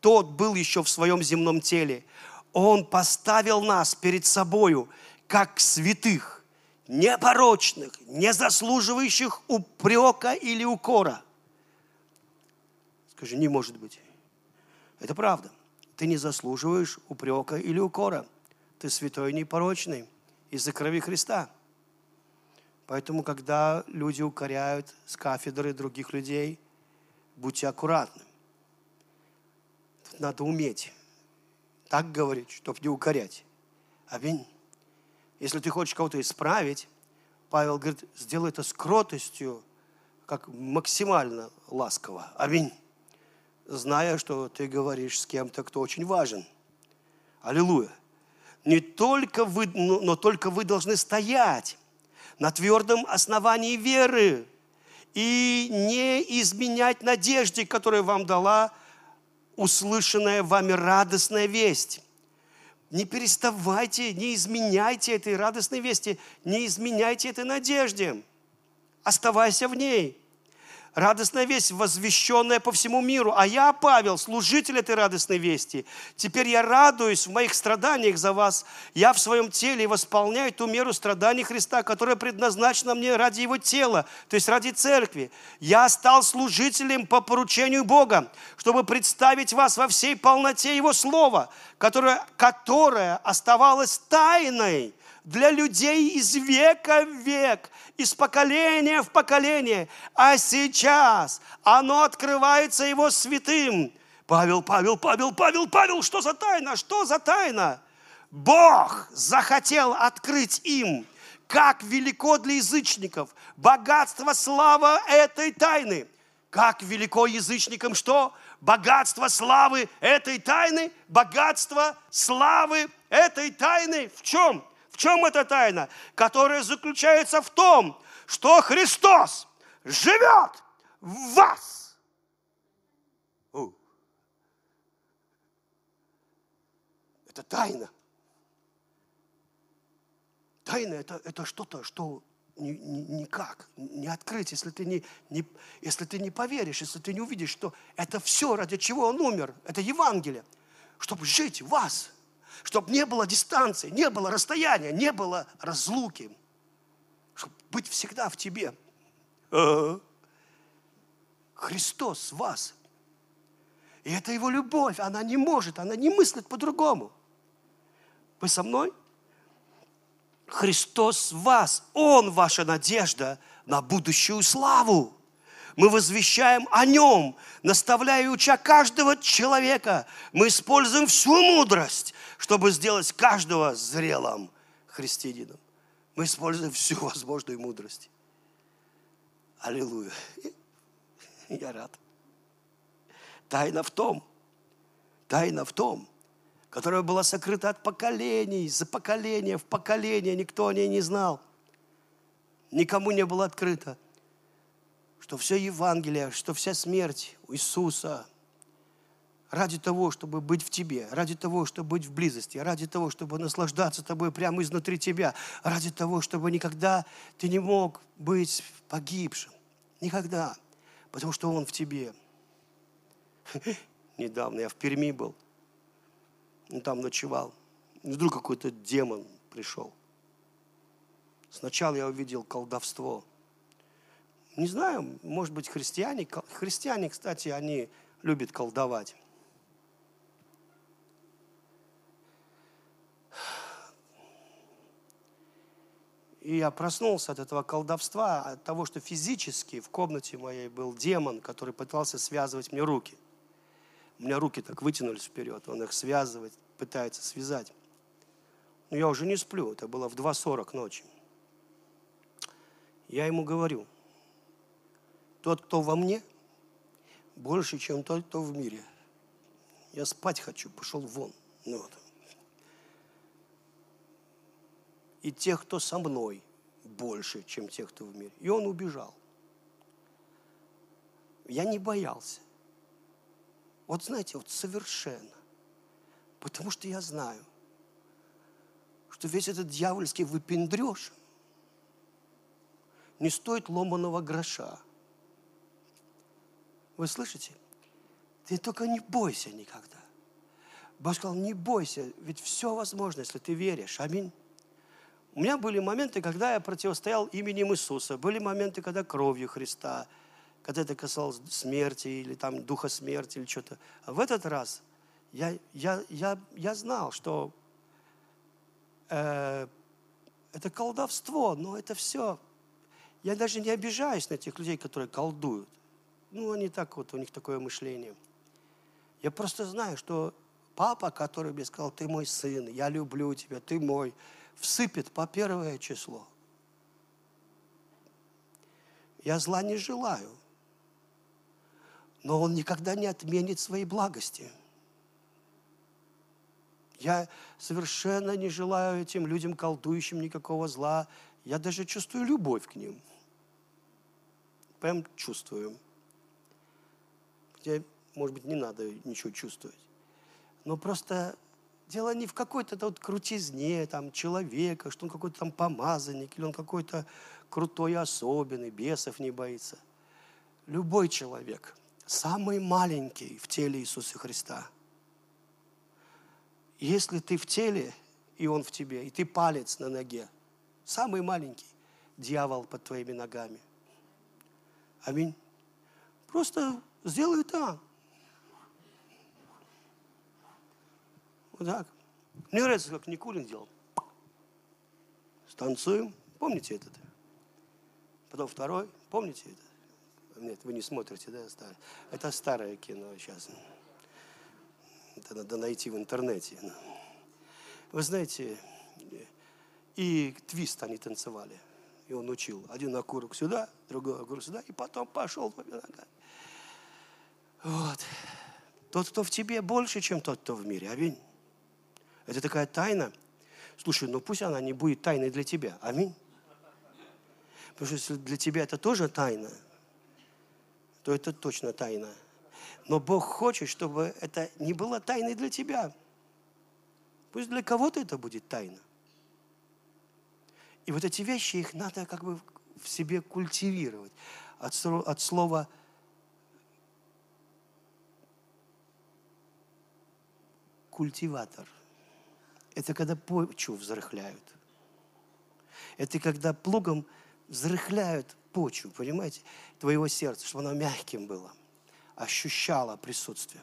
тот был еще в своем земном теле, Он поставил нас перед собою, как святых, непорочных, не заслуживающих упрека или укора – Скажи, не может быть. Это правда. Ты не заслуживаешь упрека или укора. Ты святой и непорочный из-за крови Христа. Поэтому, когда люди укоряют с кафедры других людей, будьте аккуратны. Надо уметь так говорить, чтобы не укорять. Аминь. Если ты хочешь кого-то исправить, Павел говорит, сделай это с кротостью, как максимально ласково. Аминь зная, что ты говоришь с кем-то, кто очень важен. Аллилуйя. Не только вы, но, но только вы должны стоять на твердом основании веры и не изменять надежде, которую вам дала услышанная вами радостная весть. Не переставайте, не изменяйте этой радостной вести, не изменяйте этой надежде. Оставайся в ней радостная весть, возвещенная по всему миру. А я, Павел, служитель этой радостной вести. Теперь я радуюсь в моих страданиях за вас. Я в своем теле восполняю ту меру страданий Христа, которая предназначена мне ради Его тела, то есть ради церкви. Я стал служителем по поручению Бога, чтобы представить вас во всей полноте Его Слова, которое, которое оставалось тайной для людей из века в век, из поколения в поколение, а сейчас оно открывается Его святым. Павел, Павел, Павел, Павел, Павел, что за тайна, что за тайна? Бог захотел открыть им, как велико для язычников богатство, слава этой тайны. Как велико язычникам что? Богатство славы этой тайны, богатство славы этой тайны. В чем? Чем эта тайна? Которая заключается в том, что Христос живет в вас. Это тайна. Тайна это, это что-то, что ни, ни, никак не открыть, если ты не, не, если ты не поверишь, если ты не увидишь, что это все, ради чего он умер, это Евангелие, чтобы жить в вас, чтобы не было дистанции, не было расстояния, не было разлуки, чтобы быть всегда в тебе. Христос в вас. И это Его любовь, она не может, она не мыслит по-другому. Вы со мной? Христос в вас, Он ваша надежда на будущую славу. Мы возвещаем о Нем, наставляя и уча каждого человека. Мы используем всю мудрость, чтобы сделать каждого зрелым христианином. Мы используем всю возможную мудрость. Аллилуйя. Я рад. Тайна в том, тайна в том, которая была сокрыта от поколений, за поколение в поколение, никто о ней не знал. Никому не было открыто, что все Евангелие, что вся смерть Иисуса ради того, чтобы быть в тебе, ради того, чтобы быть в близости, ради того, чтобы наслаждаться тобой прямо изнутри тебя, ради того, чтобы никогда ты не мог быть погибшим. Никогда. Потому что Он в тебе. Недавно я в Перми был – он там ночевал. И вдруг какой-то демон пришел. Сначала я увидел колдовство. Не знаю, может быть, христиане. Христиане, кстати, они любят колдовать. И я проснулся от этого колдовства, от того, что физически в комнате моей был демон, который пытался связывать мне руки – у меня руки так вытянулись вперед, он их связывает, пытается связать. Но я уже не сплю, это было в 2.40 ночи. Я ему говорю, тот, кто во мне, больше, чем тот, кто в мире. Я спать хочу, пошел вон. Ну, вот. И тех, кто со мной, больше, чем тех, кто в мире. И он убежал. Я не боялся. Вот знаете, вот совершенно. Потому что я знаю, что весь этот дьявольский выпендреж не стоит ломаного гроша. Вы слышите? Ты только не бойся никогда. Бог сказал, не бойся, ведь все возможно, если ты веришь. Аминь. У меня были моменты, когда я противостоял именем Иисуса. Были моменты, когда кровью Христа – когда это касалось смерти или там духа смерти или что-то. А в этот раз я, я, я, я знал, что э, это колдовство, но это все. Я даже не обижаюсь на тех людей, которые колдуют. Ну, они так вот, у них такое мышление. Я просто знаю, что папа, который мне сказал, ты мой сын, я люблю тебя, ты мой, всыпет по первое число. Я зла не желаю но Он никогда не отменит своей благости. Я совершенно не желаю этим людям, колдующим, никакого зла. Я даже чувствую любовь к ним. Прям чувствую. Хотя, может быть, не надо ничего чувствовать. Но просто дело не в какой-то вот крутизне там, человека, что он какой-то там помазанник, или он какой-то крутой особенный, бесов не боится. Любой человек – самый маленький в теле Иисуса Христа. Если ты в теле, и Он в тебе, и ты палец на ноге, самый маленький, дьявол под твоими ногами. Аминь. Просто сделай так. Вот так. Мне нравится, как Никулин делал. танцуем. Помните этот? Потом второй. Помните это? Нет, вы не смотрите, да, старое? Это старое кино сейчас. Это надо найти в интернете. Вы знаете, и твист они танцевали. И он учил. Один окурок сюда, другой окурок сюда, и потом пошел. Вот. Тот, кто в тебе, больше, чем тот, кто в мире. Аминь. Это такая тайна. Слушай, ну пусть она не будет тайной для тебя. Аминь. Потому что если для тебя это тоже тайна, то это точно тайна. Но Бог хочет, чтобы это не было тайной для тебя. Пусть для кого-то это будет тайна. И вот эти вещи, их надо как бы в себе культивировать. От, от слова культиватор. Это когда почву взрыхляют. Это когда плугом взрыхляют почву, понимаете, твоего сердца, чтобы оно мягким было, ощущало присутствие.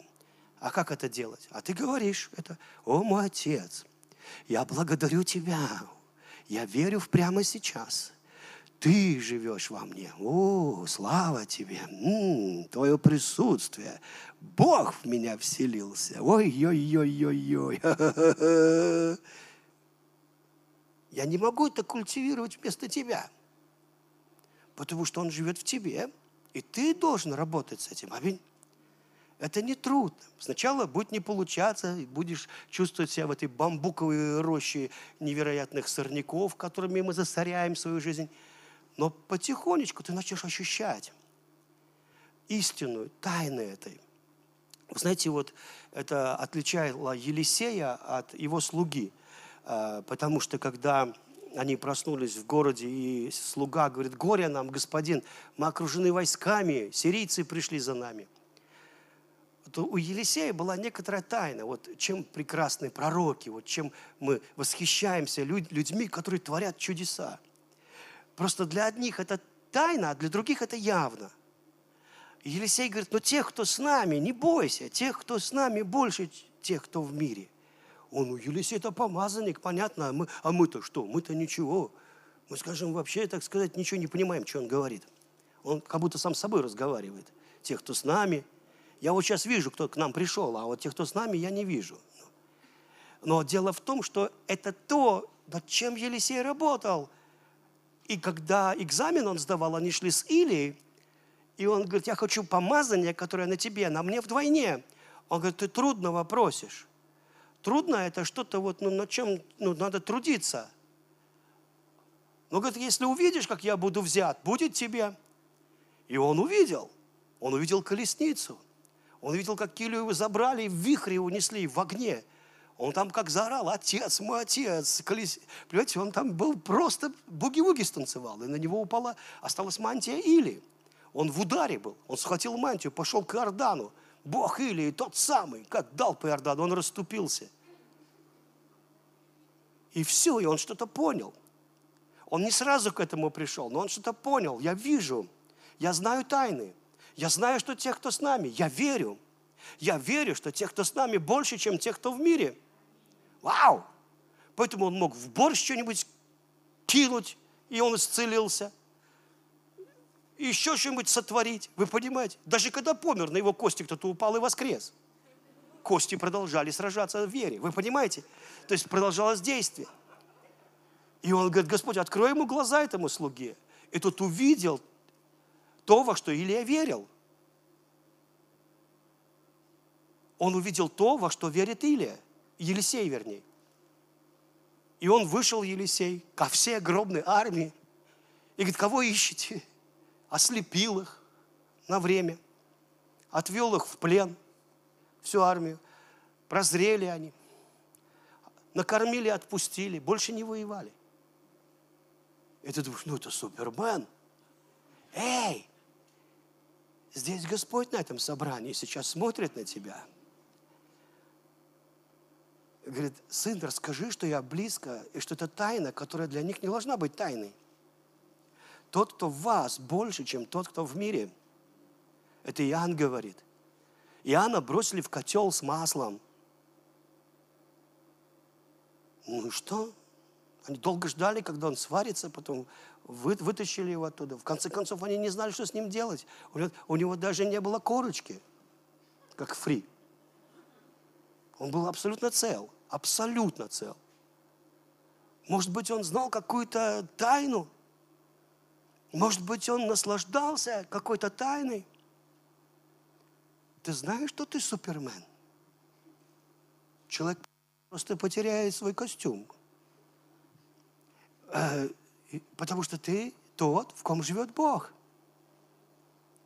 А как это делать? А ты говоришь это, о мой Отец, я благодарю Тебя, я верю в прямо сейчас. Ты живешь во мне. О, слава тебе. М-м, твое присутствие. Бог в меня вселился. Ой-ой-ой-ой-ой. Я не могу это культивировать вместо тебя. Потому что Он живет в тебе. И ты должен работать с этим. Аминь. Это не трудно. Сначала будет не получаться, будешь чувствовать себя в этой бамбуковой роще невероятных сорняков, которыми мы засоряем свою жизнь. Но потихонечку ты начнешь ощущать истину, тайны этой. Вы знаете, вот это отличало Елисея от его слуги, а, потому что когда они проснулись в городе, и слуга говорит, горе нам, господин, мы окружены войсками, сирийцы пришли за нами – то у Елисея была некоторая тайна. Вот чем прекрасны пророки, вот чем мы восхищаемся люд, людьми, которые творят чудеса. Просто для одних это тайна, а для других это явно. Елисей говорит, но тех, кто с нами, не бойся, тех, кто с нами, больше тех, кто в мире. Он, у Елисея это помазанник, понятно, а, мы, а мы-то что? Мы-то ничего. Мы, скажем, вообще, так сказать, ничего не понимаем, что он говорит. Он как будто сам с собой разговаривает. Тех, кто с нами – я вот сейчас вижу, кто к нам пришел, а вот тех, кто с нами, я не вижу. Но дело в том, что это то, над чем Елисей работал. И когда экзамен он сдавал, они шли с Илией, и он говорит, я хочу помазание, которое на тебе, на мне вдвойне. Он говорит, ты трудного просишь. Трудно это что-то вот, ну, над чем ну, надо трудиться. Но говорит, если увидишь, как я буду взят, будет тебе. И он увидел. Он увидел колесницу. Он видел, как Килию забрали и в вихре унесли, в огне. Он там как заорал, отец, мой отец. Колес... Понимаете, он там был просто буги-вуги станцевал, и на него упала, осталась мантия Или. Он в ударе был, он схватил мантию, пошел к Иордану. Бог Или, тот самый, как дал по Иордану, он расступился. И все, и он что-то понял. Он не сразу к этому пришел, но он что-то понял. Я вижу, я знаю тайны. Я знаю, что тех, кто с нами, я верю. Я верю, что тех, кто с нами, больше, чем тех, кто в мире. Вау! Поэтому он мог в борщ что-нибудь кинуть, и он исцелился. И еще что-нибудь сотворить. Вы понимаете? Даже когда помер, на его кости кто-то упал и воскрес. Кости продолжали сражаться в вере. Вы понимаете? То есть продолжалось действие. И он говорит, Господь, открой ему глаза этому слуге. И тот увидел то, во что Илия верил. Он увидел то, во что верит Илия, Елисей вернее. И он вышел, Елисей, ко всей огромной армии. И говорит, кого ищете? Ослепил их на время. Отвел их в плен, всю армию. Прозрели они. Накормили, отпустили. Больше не воевали. И ты думаешь, ну это супермен. Эй, Здесь Господь на этом собрании сейчас смотрит на тебя. Говорит, сын, расскажи, что я близко, и что это тайна, которая для них не должна быть тайной. Тот, кто в вас, больше, чем тот, кто в мире. Это Иоанн говорит. Иоанна бросили в котел с маслом. Ну что? Они долго ждали, когда он сварится, потом вы, вытащили его оттуда. В конце концов, они не знали, что с ним делать. У него, у него даже не было корочки, как фри. Он был абсолютно цел, абсолютно цел. Может быть, он знал какую-то тайну. Может быть, он наслаждался какой-то тайной. Ты знаешь, что ты супермен? Человек просто потеряет свой костюм. Э, потому что ты тот, в ком живет Бог.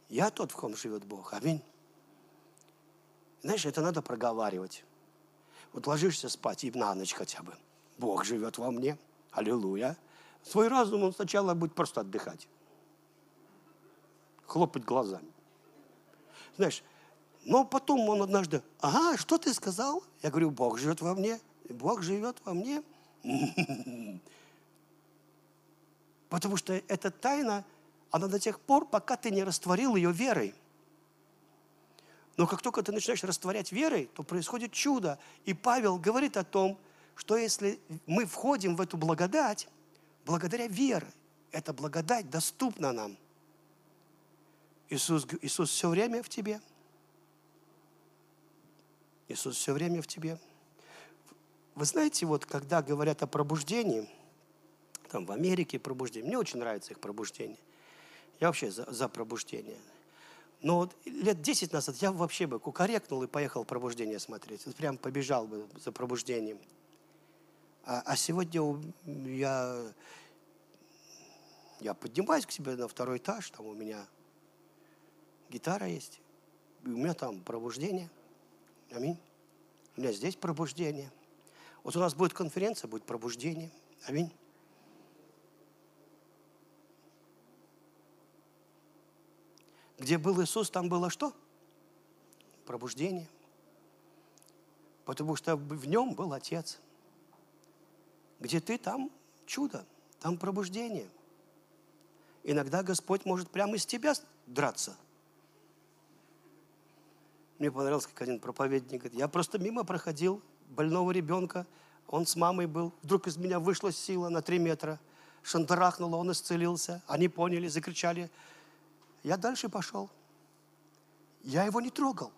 Я тот, в ком живет Бог. Аминь. Знаешь, это надо проговаривать. Вот ложишься спать и на ночь хотя бы. Бог живет во мне. Аллилуйя. Свой разум он сначала будет просто отдыхать. Хлопать глазами. Знаешь, но потом он однажды, ага, что ты сказал? Я говорю, Бог живет во мне. Бог живет во мне. Потому что эта тайна, она до тех пор, пока ты не растворил ее верой. Но как только ты начинаешь растворять верой, то происходит чудо. И Павел говорит о том, что если мы входим в эту благодать, благодаря вере, эта благодать доступна нам. Иисус, Иисус все время в тебе. Иисус все время в тебе. Вы знаете, вот когда говорят о пробуждении, там в Америке пробуждение, мне очень нравится их пробуждение. Я вообще за, за пробуждение. Но вот лет 10 назад я вообще бы кукарекнул и поехал пробуждение смотреть. Вот прям побежал бы за пробуждением. А, а сегодня я, я поднимаюсь к себе на второй этаж, там у меня гитара есть, и у меня там пробуждение. Аминь. У меня здесь пробуждение. Вот у нас будет конференция, будет пробуждение. Аминь. Где был Иисус, там было что? Пробуждение. Потому что в нем был Отец. Где ты, там чудо, там пробуждение. Иногда Господь может прямо из тебя драться. Мне понравился, как один проповедник говорит, я просто мимо проходил больного ребенка, он с мамой был, вдруг из меня вышла сила на три метра, шандарахнула, он исцелился, они поняли, закричали. Я дальше пошел. Я его не трогал.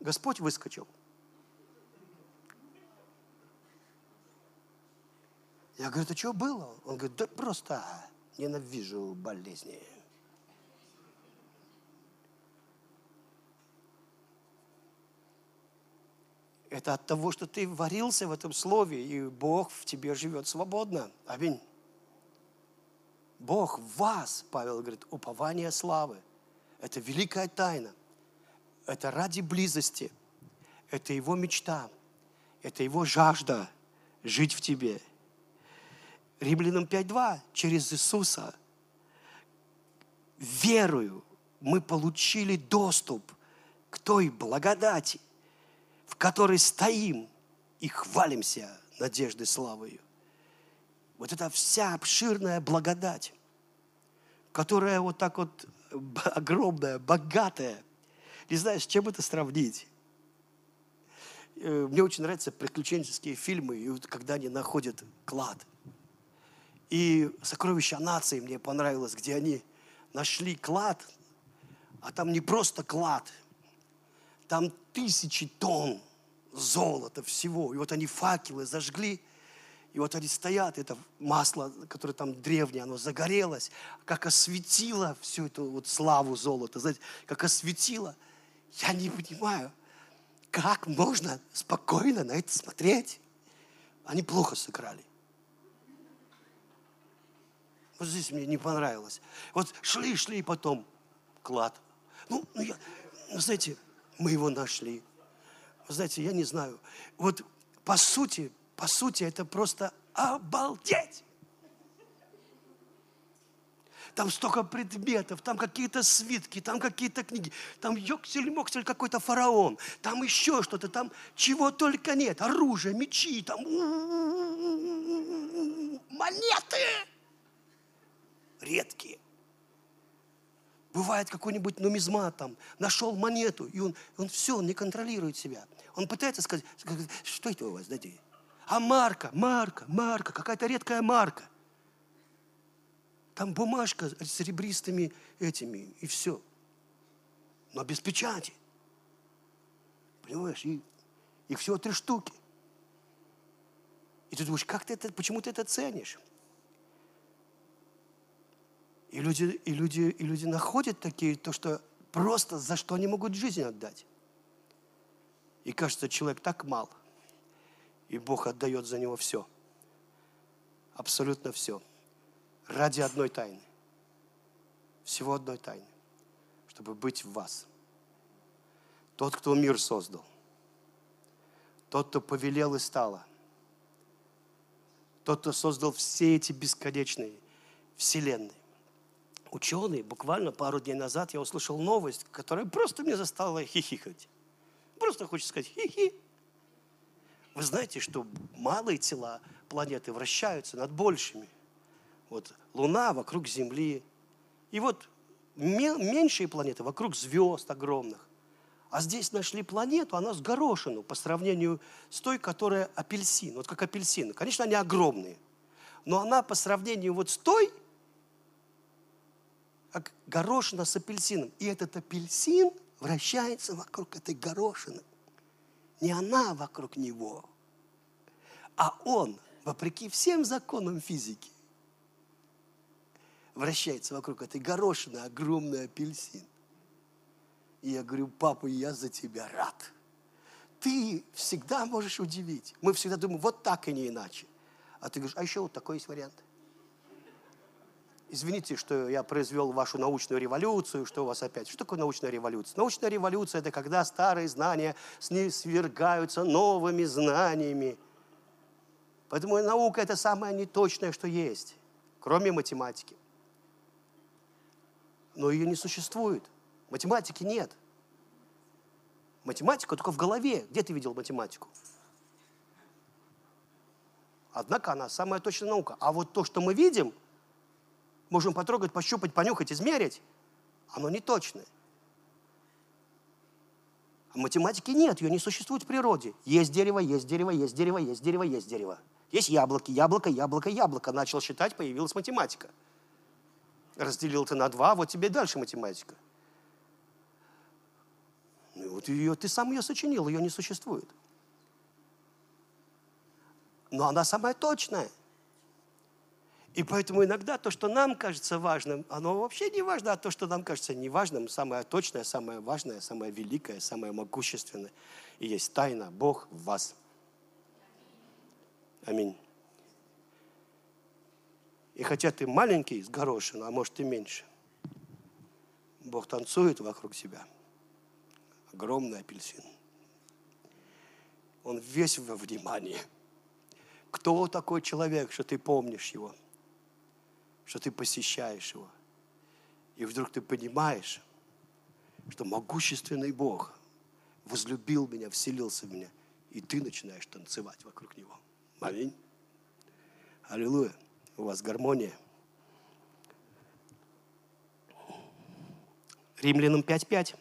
Господь выскочил. Я говорю, это что было? Он говорит, да просто ненавижу болезни. Это от того, что ты варился в этом слове, и Бог в тебе живет свободно. Аминь. Бог в вас, Павел говорит, упование славы. Это великая тайна. Это ради близости. Это его мечта. Это его жажда жить в тебе – Римлянам 5.2, через Иисуса, верою мы получили доступ к той благодати, в которой стоим и хвалимся надеждой славою. Вот это вся обширная благодать, которая вот так вот огромная, богатая. Не знаю, с чем это сравнить. Э, мне очень нравятся приключенческие фильмы, и вот когда они находят клад – и «Сокровища нации» мне понравилось, где они нашли клад, а там не просто клад, там тысячи тонн золота всего. И вот они факелы зажгли, и вот они стоят, это масло, которое там древнее, оно загорелось, как осветило всю эту вот славу золота, знаете, как осветило. Я не понимаю, как можно спокойно на это смотреть. Они плохо сыграли. Вот здесь мне не понравилось. Вот шли, шли, и потом клад. Ну, ну я, ну, знаете, мы его нашли. Знаете, я не знаю. Вот по сути, по сути, это просто обалдеть. Там столько предметов, там какие-то свитки, там какие-то книги, там ёксель-моксель какой-то фараон, там еще что-то, там чего только нет, оружие, мечи, там монеты редкие. Бывает какой-нибудь нумизмат там, нашел монету, и он, он все, он не контролирует себя. Он пытается сказать, что это у вас, дайте. А марка, марка, марка, какая-то редкая марка. Там бумажка с серебристыми этими, и все. Но без печати. Понимаешь? И их всего три штуки. И ты думаешь, как ты это, почему ты это ценишь? И люди, и люди, и люди находят такие, то, что просто за что они могут жизнь отдать. И кажется, человек так мал, и Бог отдает за него все. Абсолютно все. Ради одной тайны. Всего одной тайны. Чтобы быть в вас. Тот, кто мир создал. Тот, кто повелел и стало. Тот, кто создал все эти бесконечные вселенные ученый, буквально пару дней назад я услышал новость, которая просто мне заставила хихикать. Просто хочется сказать хихи. Вы знаете, что малые тела планеты вращаются над большими. Вот Луна вокруг Земли. И вот меньшие планеты вокруг звезд огромных. А здесь нашли планету, она с горошину по сравнению с той, которая апельсин. Вот как апельсин. Конечно, они огромные. Но она по сравнению вот с той, как горошина с апельсином. И этот апельсин вращается вокруг этой горошины. Не она вокруг него, а он, вопреки всем законам физики, вращается вокруг этой горошины, огромный апельсин. И я говорю, папа, я за тебя рад. Ты всегда можешь удивить. Мы всегда думаем, вот так и не иначе. А ты говоришь, а еще вот такой есть вариант. Извините, что я произвел вашу научную революцию, что у вас опять. Что такое научная революция? Научная революция – это когда старые знания свергаются новыми знаниями. Поэтому наука – это самое неточное, что есть, кроме математики. Но ее не существует. Математики нет. Математика только в голове. Где ты видел математику? Однако она самая точная наука. А вот то, что мы видим – можем потрогать, пощупать, понюхать, измерить, оно не точное. А математики нет, ее не существует в природе. Есть дерево, есть дерево, есть дерево, есть дерево, есть дерево. Есть яблоки, яблоко, яблоко, яблоко. Начал считать, появилась математика. Разделил ты на два, вот тебе дальше математика. Ну, вот ее, ты сам ее сочинил, ее не существует. Но она самая точная – и поэтому иногда то, что нам кажется важным, оно вообще не важно, а то, что нам кажется неважным, самое точное, самое важное, самое великое, самое могущественное. И есть тайна Бог в вас. Аминь. И хотя ты маленький с горошин, а может и меньше, Бог танцует вокруг себя. Огромный апельсин. Он весь во внимании. Кто такой человек, что ты помнишь его? Что ты посещаешь его. И вдруг ты понимаешь, что могущественный Бог возлюбил меня, вселился в меня, и ты начинаешь танцевать вокруг него. Аминь. Аллилуйя. У вас гармония. Римлянам 5.5.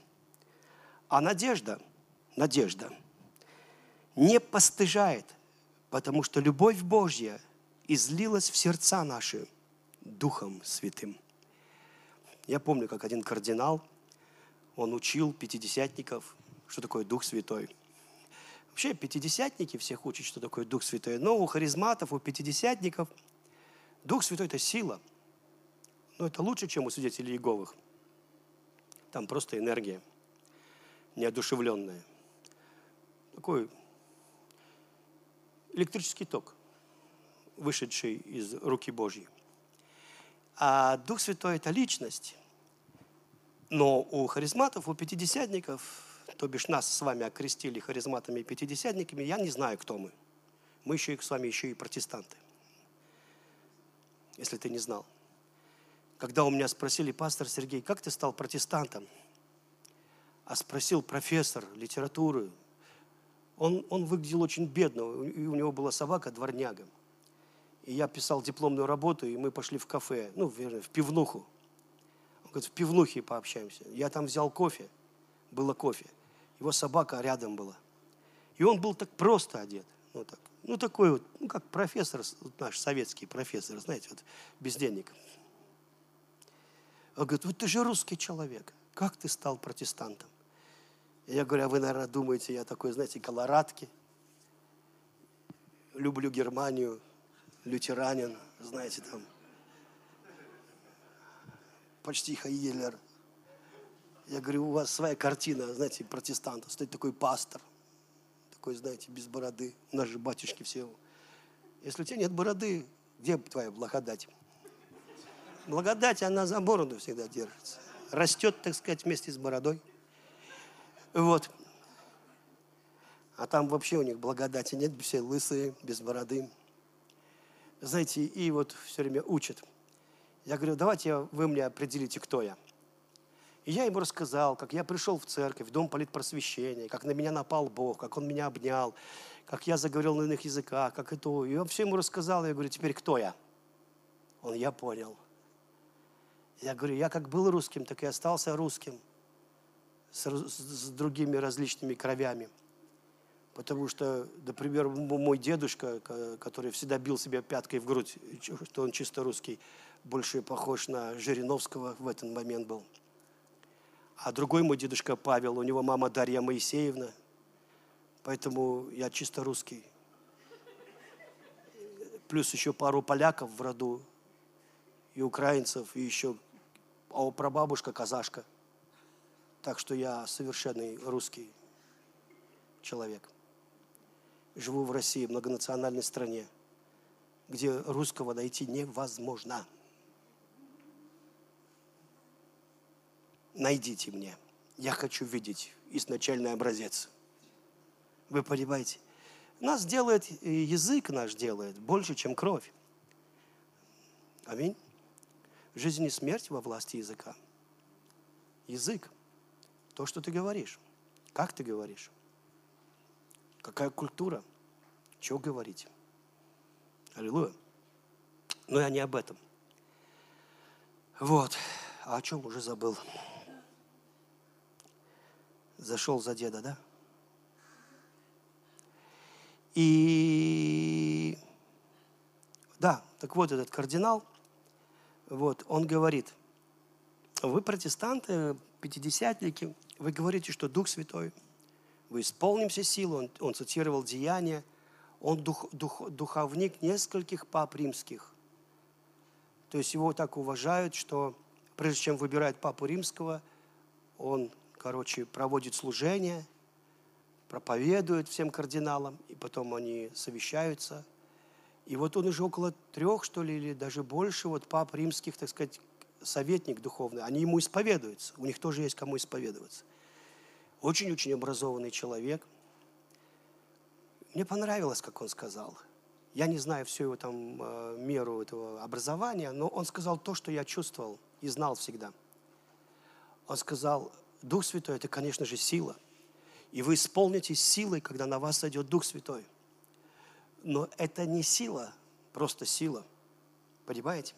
А надежда, надежда не постыжает, потому что любовь Божья излилась в сердца наши Духом Святым. Я помню, как один кардинал, он учил пятидесятников, что такое Дух Святой. Вообще пятидесятники всех учат, что такое Дух Святой. Но у харизматов, у пятидесятников Дух Святой – это сила. Но это лучше, чем у свидетелей Иеговых. Там просто энергия, неодушевленная. Такой электрический ток, вышедший из руки Божьей. А Дух Святой – это личность. Но у харизматов, у пятидесятников, то бишь нас с вами окрестили харизматами и пятидесятниками, я не знаю, кто мы. Мы еще и с вами еще и протестанты. Если ты не знал. Когда у меня спросили, пастор Сергей, как ты стал протестантом? А спросил профессор литературы. Он, он выглядел очень бедно, и у него была собака дворняга. И я писал дипломную работу, и мы пошли в кафе, ну, вернее, в пивнуху. Он говорит, в пивнухе пообщаемся. Я там взял кофе, было кофе. Его собака рядом была. И он был так просто одет. Ну, так. ну такой вот, ну как профессор, наш советский профессор, знаете, вот без денег. Он говорит, вот ты же русский человек, как ты стал протестантом? Я говорю, а вы, наверное, думаете, я такой, знаете, колорадки, люблю Германию, лютеранин, знаете, там, почти Хайелер. Я говорю, у вас своя картина, знаете, протестанта. Стоит такой пастор, такой, знаете, без бороды. У нас же батюшки все. Если у тебя нет бороды, где твоя благодать? Благодать, она за бороду всегда держится. Растет, так сказать, вместе с бородой. Вот. А там вообще у них благодати нет, все лысые, без бороды. Знаете, и вот все время учат. Я говорю, давайте вы мне определите, кто я. И я ему рассказал, как я пришел в церковь, в дом политпросвещения, как на меня напал Бог, как Он меня обнял, как я заговорил на иных языках, как это. И я все ему рассказал, я говорю, теперь кто я? Он, я понял. Я говорю, я как был русским, так и остался русским с, с другими различными кровями. Потому что, например, мой дедушка, который всегда бил себя пяткой в грудь, что он чисто русский, больше похож на Жириновского в этот момент был. А другой мой дедушка Павел, у него мама Дарья Моисеевна. Поэтому я чисто русский. Плюс еще пару поляков в роду, и украинцев, и еще а прабабушка казашка – так что я совершенный русский человек. Живу в России, многонациональной стране, где русского найти невозможно. Найдите мне. Я хочу видеть изначальный образец. Вы понимаете? Нас делает, язык наш делает больше, чем кровь. Аминь. Жизнь и смерть во власти языка. Язык то, что ты говоришь. Как ты говоришь? Какая культура? Чего говорить? Аллилуйя. Но я не об этом. Вот. А о чем уже забыл? Зашел за деда, да? И да, так вот этот кардинал, вот, он говорит, вы протестанты, пятидесятники, вы говорите, что Дух Святой, вы исполнимся силу, он, он цитировал Деяния, он дух, дух, духовник нескольких пап римских. То есть его так уважают, что прежде чем выбирать папу римского, он, короче, проводит служение, проповедует всем кардиналам, и потом они совещаются. И вот он уже около трех, что ли, или даже больше вот пап римских, так сказать, советник духовный, они ему исповедуются. У них тоже есть кому исповедоваться. Очень-очень образованный человек. Мне понравилось, как он сказал. Я не знаю всю его там э, меру этого образования, но он сказал то, что я чувствовал и знал всегда. Он сказал, Дух Святой – это, конечно же, сила. И вы исполнитесь силой, когда на вас сойдет Дух Святой. Но это не сила, просто сила. Понимаете?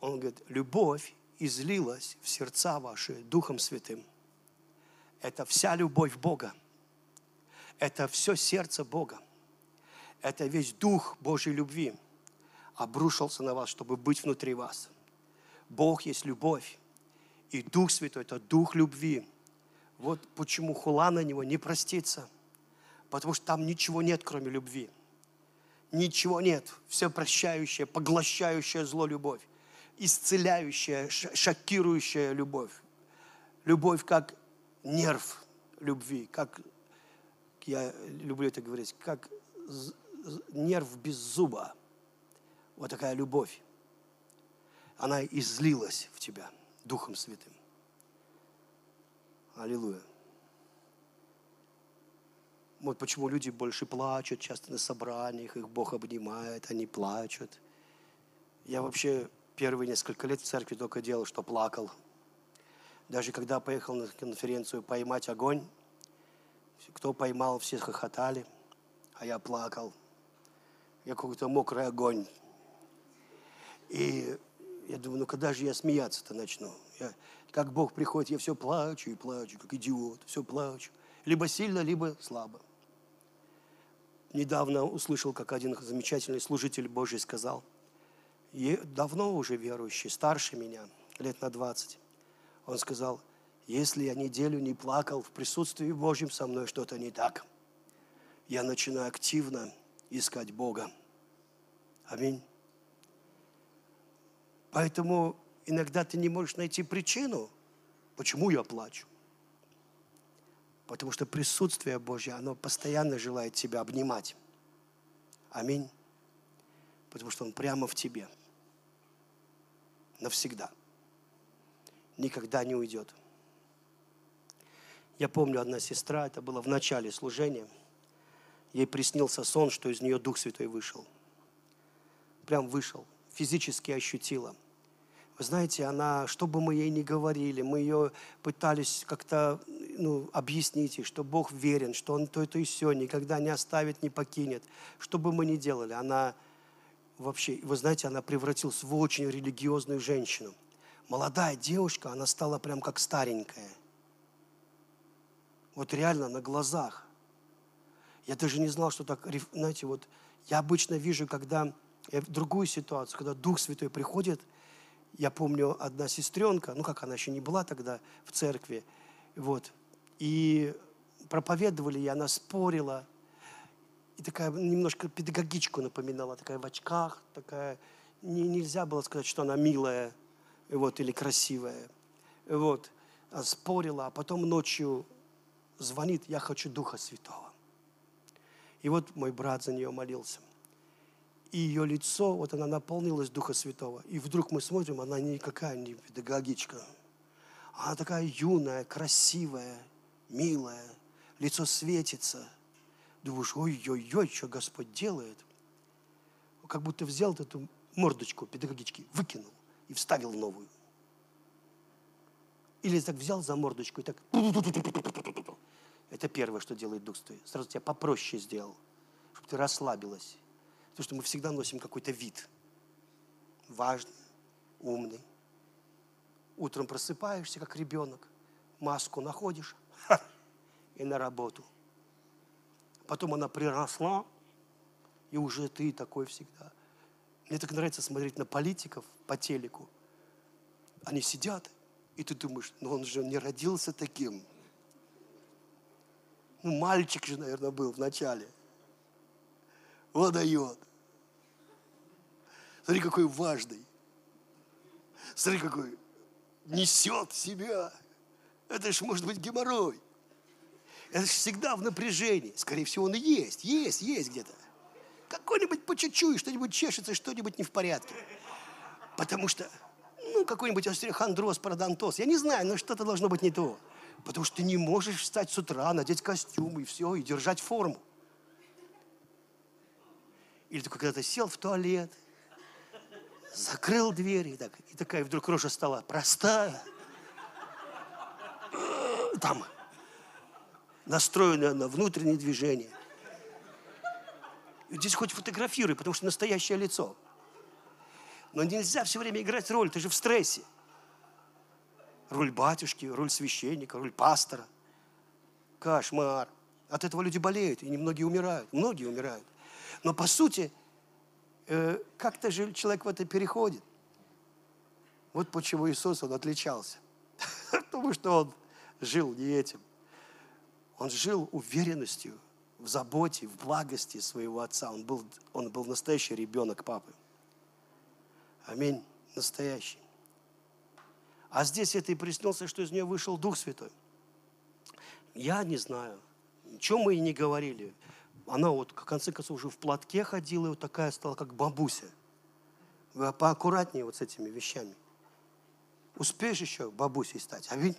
Он говорит, любовь излилась в сердца ваши Духом Святым. Это вся любовь Бога. Это все сердце Бога. Это весь Дух Божьей любви обрушился на вас, чтобы быть внутри вас. Бог есть любовь. И Дух Святой – это Дух любви. Вот почему хула на Него не простится. Потому что там ничего нет, кроме любви. Ничего нет. Все прощающая, поглощающая зло любовь исцеляющая, шокирующая любовь. Любовь как нерв любви, как, я люблю это говорить, как нерв без зуба. Вот такая любовь. Она излилась в тебя Духом Святым. Аллилуйя. Вот почему люди больше плачут часто на собраниях, их Бог обнимает, они плачут. Я вообще первые несколько лет в церкви только делал, что плакал. Даже когда поехал на конференцию «Поймать огонь», кто поймал, все хохотали, а я плакал. Я какой-то мокрый огонь. И я думаю, ну когда же я смеяться-то начну? Я, как Бог приходит, я все плачу и плачу, как идиот, все плачу. Либо сильно, либо слабо. недавно услышал, как один замечательный служитель Божий сказал, давно уже верующий, старше меня, лет на 20, он сказал, если я неделю не плакал в присутствии Божьем, со мной что-то не так. Я начинаю активно искать Бога. Аминь. Поэтому иногда ты не можешь найти причину, почему я плачу. Потому что присутствие Божье, оно постоянно желает тебя обнимать. Аминь. Потому что Он прямо в тебе. Навсегда. Никогда не уйдет. Я помню, одна сестра, это было в начале служения, ей приснился сон, что из нее Дух Святой вышел. Прям вышел, физически ощутила – вы знаете, она, что бы мы ей ни говорили, мы ее пытались как-то ну, объяснить, что Бог верен, что Он то, то и все, никогда не оставит, не покинет. Что бы мы ни делали, она вообще, вы знаете, она превратилась в очень религиозную женщину. Молодая девушка, она стала прям как старенькая. Вот реально на глазах. Я даже не знал, что так, знаете, вот я обычно вижу, когда я в другую ситуацию, когда Дух Святой приходит – я помню, одна сестренка, ну как она еще не была тогда в церкви, вот, и проповедовали, и она спорила, и такая немножко педагогичку напоминала, такая в очках, такая, не, нельзя было сказать, что она милая, вот, или красивая, вот, а спорила, а потом ночью звонит, я хочу Духа Святого. И вот мой брат за нее молился и ее лицо, вот она наполнилась Духа Святого. И вдруг мы смотрим, она никакая не педагогичка. Она такая юная, красивая, милая, лицо светится. Думаешь, ой-ой-ой, что Господь делает? Как будто взял эту мордочку педагогички, выкинул и вставил новую. Или так взял за мордочку и так... Это первое, что делает Дух Святой. Сразу тебя попроще сделал, чтобы ты расслабилась Потому что мы всегда носим какой-то вид. Важный, умный. Утром просыпаешься, как ребенок, маску находишь и на работу. Потом она приросла, и уже ты такой всегда. Мне так нравится смотреть на политиков по телеку. Они сидят, и ты думаешь, ну он же не родился таким. Ну, мальчик же, наверное, был вначале. Вот дает. Смотри, какой важный. Смотри, какой несет себя. Это же может быть геморрой. Это же всегда в напряжении. Скорее всего, он и есть. Есть, есть где-то. Какой-нибудь по чуть-чуть, что-нибудь чешется, что-нибудь не в порядке. Потому что, ну, какой-нибудь остеохондроз, парадонтоз. Я не знаю, но что-то должно быть не то. Потому что ты не можешь встать с утра, надеть костюм и все, и держать форму. Или ты когда-то сел в туалет, закрыл дверь, и, так, и такая вдруг рожа стала простая. Там настроенная на внутреннее движение. Здесь хоть фотографируй, потому что настоящее лицо. Но нельзя все время играть роль, ты же в стрессе. Роль батюшки, роль священника, роль пастора. Кошмар. От этого люди болеют, и немногие умирают. Многие умирают. Но по сути, Э, как-то же человек в это переходит. Вот почему Иисус, Он отличался. Потому что Он жил не этим. Он жил уверенностью в заботе, в благости своего отца. Он был, он был настоящий ребенок папы. Аминь. Настоящий. А здесь это и приснился, что из нее вышел Дух Святой. Я не знаю. Ничего мы и не говорили она вот, в конце концов, уже в платке ходила, и вот такая стала, как бабуся. Вы поаккуратнее вот с этими вещами. Успеешь еще бабусей стать, а ведь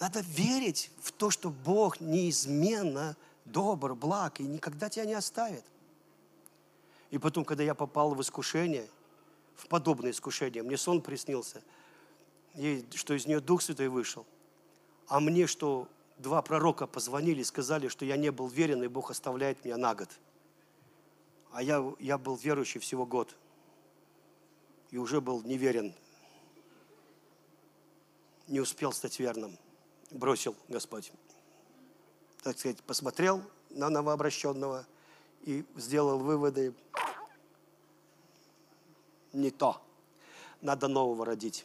надо верить в то, что Бог неизменно добр, благ и никогда тебя не оставит. И потом, когда я попал в искушение, в подобное искушение, мне сон приснился, что из нее Дух Святой вышел, а мне, что два пророка позвонили и сказали, что я не был верен, и Бог оставляет меня на год. А я, я был верующий всего год. И уже был неверен. Не успел стать верным. Бросил Господь. Так сказать, посмотрел на новообращенного и сделал выводы. Не то. Надо нового родить.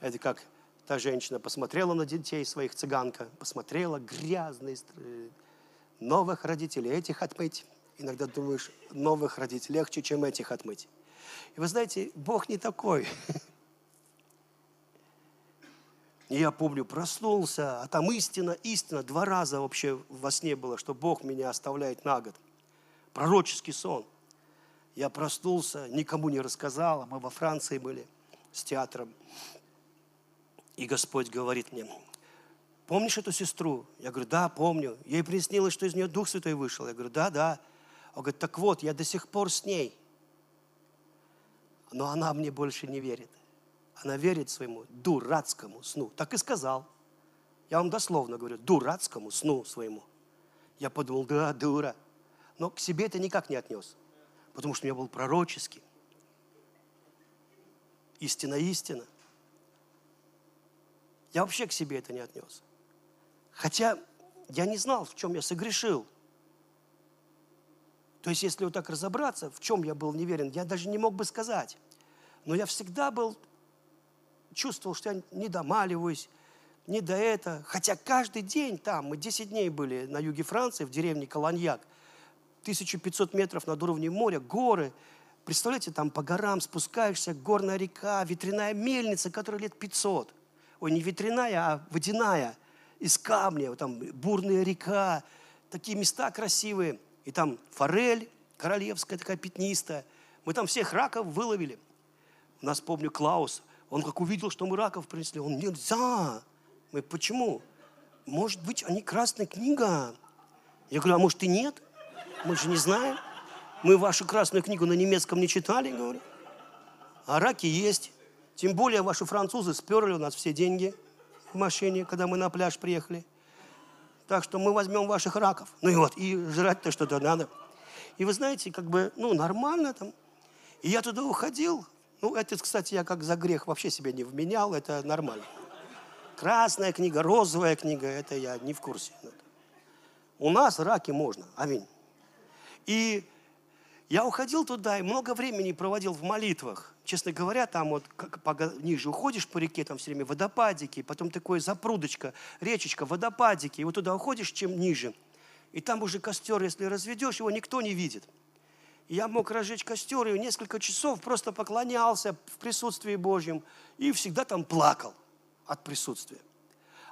Это как та женщина посмотрела на детей своих, цыганка, посмотрела, грязные, новых родителей, этих отмыть. Иногда думаешь, новых родить легче, чем этих отмыть. И вы знаете, Бог не такой. И я помню, проснулся, а там истина, истина. Два раза вообще во сне было, что Бог меня оставляет на год. Пророческий сон. Я проснулся, никому не рассказал, мы во Франции были с театром. И Господь говорит мне, помнишь эту сестру? Я говорю, да, помню. Ей приснилось, что из нее Дух Святой вышел. Я говорю, да, да. Он говорит, так вот, я до сих пор с ней. Но она мне больше не верит. Она верит своему дурацкому сну. Так и сказал. Я вам дословно говорю, дурацкому сну своему. Я подумал, да, дура. Но к себе это никак не отнес. Потому что у меня был пророческий. Истина, истина. Я вообще к себе это не отнес. Хотя я не знал, в чем я согрешил. То есть, если вот так разобраться, в чем я был неверен, я даже не мог бы сказать. Но я всегда был, чувствовал, что я не домаливаюсь, не до этого. Хотя каждый день там, мы 10 дней были на юге Франции, в деревне Колоньяк, 1500 метров над уровнем моря, горы. Представляете, там по горам спускаешься, горная река, ветряная мельница, которая лет 500 ой, не ветряная, а водяная, из камня, вот там бурная река, такие места красивые. И там форель королевская такая пятнистая. Мы там всех раков выловили. У нас, помню, Клаус, он как увидел, что мы раков принесли, он, нельзя. Мы, почему? Может быть, они красная книга. Я говорю, а может и нет? Мы же не знаем. Мы вашу красную книгу на немецком не читали, говорю. А раки есть. Тем более ваши французы сперли у нас все деньги в машине, когда мы на пляж приехали. Так что мы возьмем ваших раков. Ну и вот, и жрать-то что-то надо. И вы знаете, как бы, ну, нормально там. И я туда уходил. Ну, это, кстати, я как за грех вообще себя не вменял, это нормально. Красная книга, розовая книга, это я не в курсе. У нас раки можно, аминь. И я уходил туда и много времени проводил в молитвах. Честно говоря, там вот как по, ниже уходишь по реке, там все время водопадики, потом такое запрудочка, речечка, водопадики. И вот туда уходишь, чем ниже. И там уже костер, если разведешь, его никто не видит. Я мог разжечь костер, и несколько часов просто поклонялся в присутствии Божьем. И всегда там плакал от присутствия.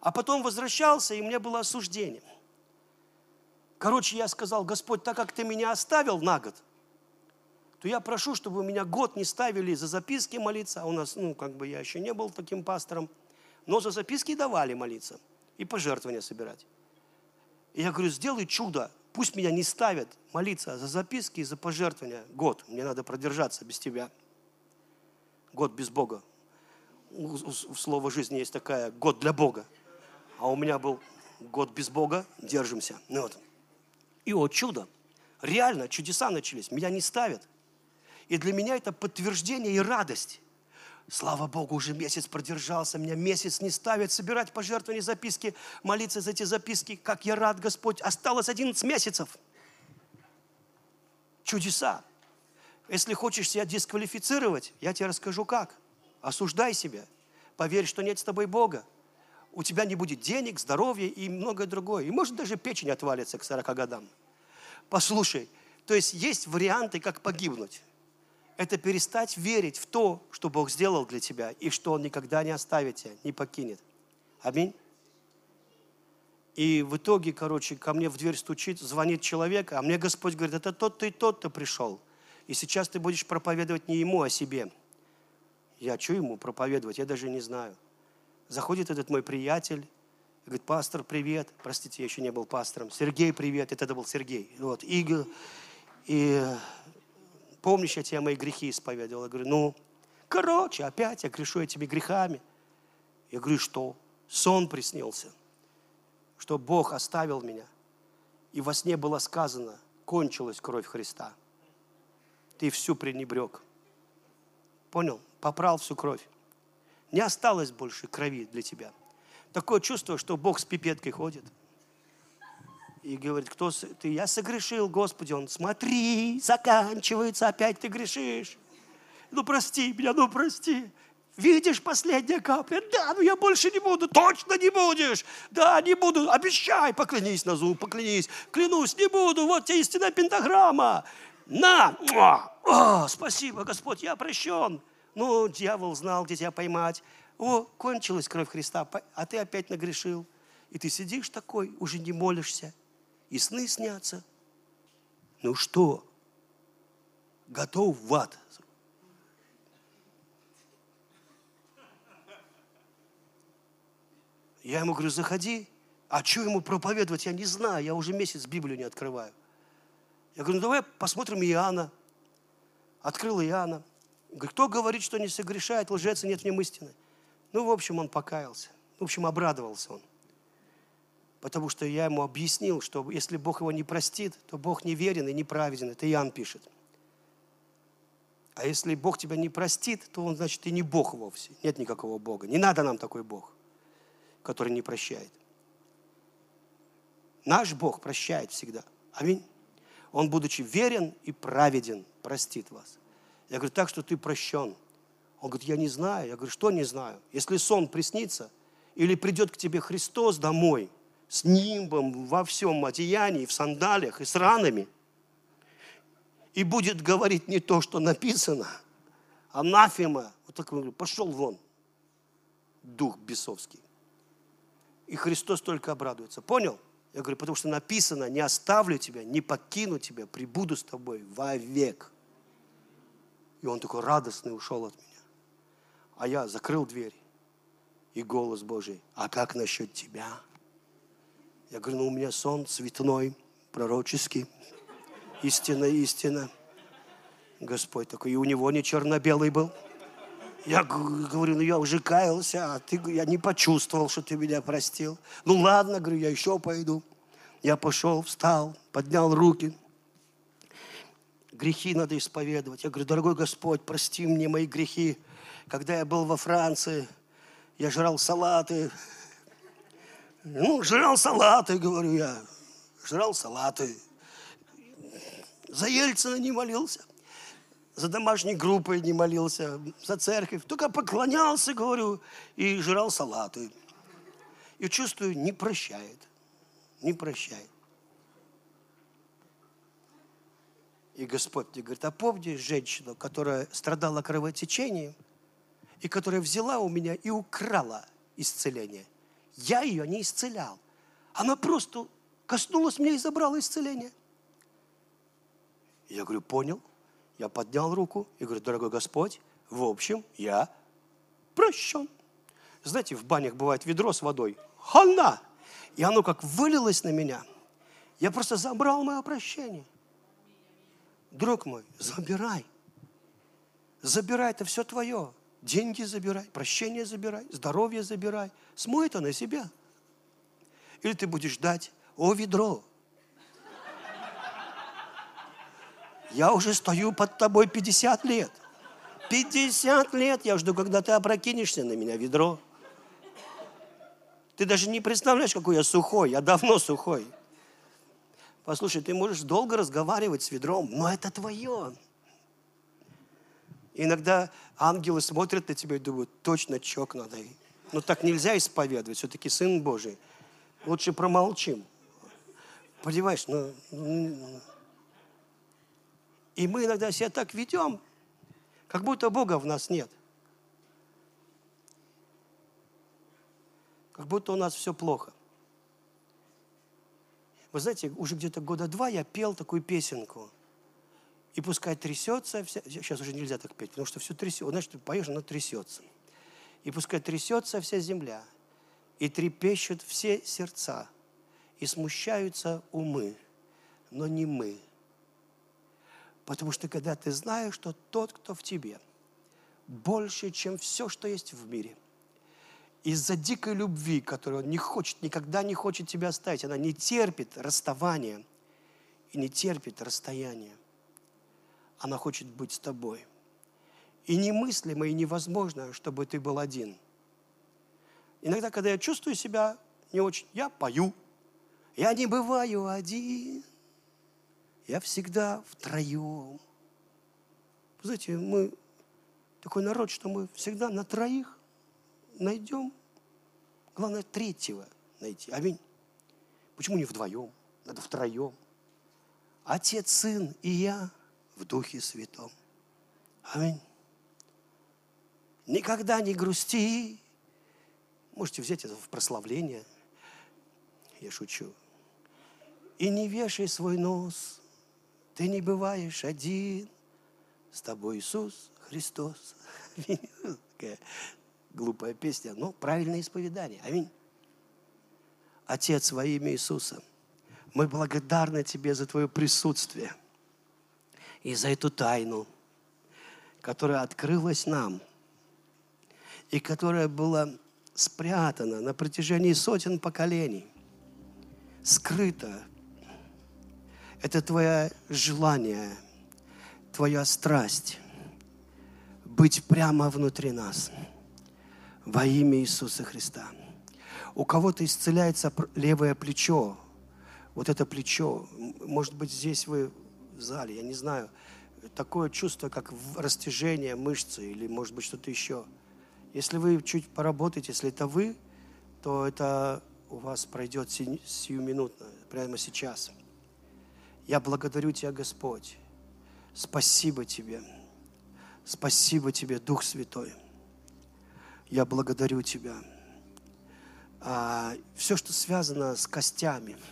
А потом возвращался, и мне было осуждение. Короче, я сказал, Господь, так как ты меня оставил на год, то я прошу, чтобы меня год не ставили за записки молиться, а у нас, ну, как бы я еще не был таким пастором, но за записки давали молиться и пожертвования собирать. И я говорю, сделай чудо, пусть меня не ставят молиться за записки и за пожертвования год, мне надо продержаться без тебя. Год без Бога. У, у, у слова жизни есть такая, год для Бога. А у меня был год без Бога, держимся. Ну вот. И вот чудо. Реально, чудеса начались. Меня не ставят. И для меня это подтверждение и радость. Слава Богу, уже месяц продержался, меня месяц не ставят собирать пожертвования, записки, молиться за эти записки. Как я рад, Господь. Осталось 11 месяцев. Чудеса. Если хочешь себя дисквалифицировать, я тебе расскажу как. Осуждай себя. Поверь, что нет с тобой Бога. У тебя не будет денег, здоровья и многое другое. И может даже печень отвалится к 40 годам. Послушай, то есть есть варианты, как погибнуть это перестать верить в то, что Бог сделал для тебя, и что Он никогда не оставит тебя, не покинет. Аминь. И в итоге, короче, ко мне в дверь стучит, звонит человек, а мне Господь говорит, это тот-то и тот-то пришел. И сейчас ты будешь проповедовать не ему, а себе. Я что ему проповедовать? Я даже не знаю. Заходит этот мой приятель, говорит, пастор, привет. Простите, я еще не был пастором. Сергей, привет. Это был Сергей. Вот. И, и помнишь, я тебе мои грехи исповедовал? Я говорю, ну, короче, опять я грешу этими грехами. Я говорю, что? Сон приснился, что Бог оставил меня. И во сне было сказано, кончилась кровь Христа. Ты всю пренебрег. Понял? Попрал всю кровь. Не осталось больше крови для тебя. Такое чувство, что Бог с пипеткой ходит. И говорит, кто ты? Я согрешил, Господи. Он, смотри, заканчивается, опять ты грешишь. Ну прости меня, ну прости. Видишь, последняя капля. Да, ну я больше не буду. Точно не будешь. Да, не буду. Обещай, поклянись на зуб, поклянись. Клянусь, не буду. Вот тебе истинная пентаграмма. На! О, спасибо, Господь, я прощен. Ну, дьявол знал, где тебя поймать. О, кончилась кровь Христа, а ты опять нагрешил. И ты сидишь такой, уже не молишься. И сны снятся. Ну что, готов в ад Я ему говорю, заходи. А что ему проповедовать, я не знаю. Я уже месяц Библию не открываю. Я говорю, ну давай посмотрим Иоанна. Открыл Иоанна. Говорю, кто говорит, что не согрешает, лжец нет в нем истины? Ну, в общем, он покаялся. В общем, обрадовался он. Потому что я ему объяснил, что если Бог его не простит, то Бог неверен и неправеден. Это Иоанн пишет. А если Бог тебя не простит, то он, значит, и не Бог вовсе. Нет никакого Бога. Не надо нам такой Бог который не прощает. Наш Бог прощает всегда. Аминь. Он, будучи верен и праведен, простит вас. Я говорю, так что ты прощен. Он говорит, я не знаю. Я говорю, что не знаю? Если сон приснится, или придет к тебе Христос домой с нимбом во всем одеянии, в сандалиях и с ранами, и будет говорить не то, что написано, анафема, вот так говорю, пошел вон, дух бесовский. И Христос только обрадуется. Понял? Я говорю, потому что написано, не оставлю тебя, не покину тебя, прибуду с тобой вовек. И он такой радостный ушел от меня. А я закрыл дверь. И голос Божий, а как насчет тебя? Я говорю, ну у меня сон цветной, пророческий. Истина, истина. Господь такой, и у него не черно-белый был. Я говорю, ну я уже каялся, а ты, я не почувствовал, что ты меня простил. Ну ладно, говорю, я еще пойду. Я пошел, встал, поднял руки. Грехи надо исповедовать. Я говорю, дорогой Господь, прости мне мои грехи. Когда я был во Франции, я жрал салаты. Ну, жрал салаты, говорю я. Жрал салаты. За Ельцина не молился за домашней группой не молился, за церковь, только поклонялся, говорю, и жрал салаты. И чувствую, не прощает, не прощает. И Господь мне говорит, а помни женщину, которая страдала кровотечением, и которая взяла у меня и украла исцеление. Я ее не исцелял. Она просто коснулась меня и забрала исцеление. Я говорю, понял. Я поднял руку и говорю, дорогой Господь, в общем, я прощен. Знаете, в банях бывает ведро с водой. Хана! И оно как вылилось на меня. Я просто забрал мое прощение. Друг мой, забирай. Забирай, это все твое. Деньги забирай, прощение забирай, здоровье забирай. Смой это на себя. Или ты будешь ждать, о, ведро, Я уже стою под тобой 50 лет. 50 лет я жду, когда ты опрокинешься на меня ведро. Ты даже не представляешь, какой я сухой. Я давно сухой. Послушай, ты можешь долго разговаривать с ведром, но это твое. Иногда ангелы смотрят на тебя и думают, точно чок надо. Но так нельзя исповедовать, все-таки Сын Божий. Лучше промолчим. Понимаешь, ну, и мы иногда себя так ведем, как будто Бога в нас нет. Как будто у нас все плохо. Вы знаете, уже где-то года два я пел такую песенку. И пускай трясется, вся... сейчас уже нельзя так петь, потому что все трясется. Знаешь, ты поешь, оно трясется. И пускай трясется вся земля, и трепещут все сердца, и смущаются умы, но не мы – Потому что когда ты знаешь, что тот, кто в тебе, больше, чем все, что есть в мире, из-за дикой любви, которую он не хочет, никогда не хочет тебя оставить, она не терпит расставания и не терпит расстояния. Она хочет быть с тобой. И немыслимо, и невозможно, чтобы ты был один. Иногда, когда я чувствую себя не очень, я пою, Я не бываю один, я всегда втроем. Знаете, мы такой народ, что мы всегда на троих найдем. Главное, третьего найти. Аминь. Почему не вдвоем? Надо втроем. Отец, Сын и я в Духе Святом. Аминь. Никогда не грусти. Можете взять это в прославление. Я шучу. И не вешай свой нос. Ты не бываешь один. С тобой Иисус Христос. Глупая песня, но правильное исповедание. Аминь. Отец, во имя Иисуса, мы благодарны Тебе за Твое присутствие и за эту тайну, которая открылась нам и которая была спрятана на протяжении сотен поколений, скрыта. Это Твое желание, Твоя страсть быть прямо внутри нас во имя Иисуса Христа. У кого-то исцеляется левое плечо, вот это плечо, может быть, здесь вы в зале, я не знаю, такое чувство, как растяжение мышцы или, может быть, что-то еще. Если вы чуть поработаете, если это вы, то это у вас пройдет сиюминутно, прямо сейчас. Я благодарю Тебя, Господь. Спасибо Тебе. Спасибо Тебе, Дух Святой. Я благодарю Тебя. А, все, что связано с костями –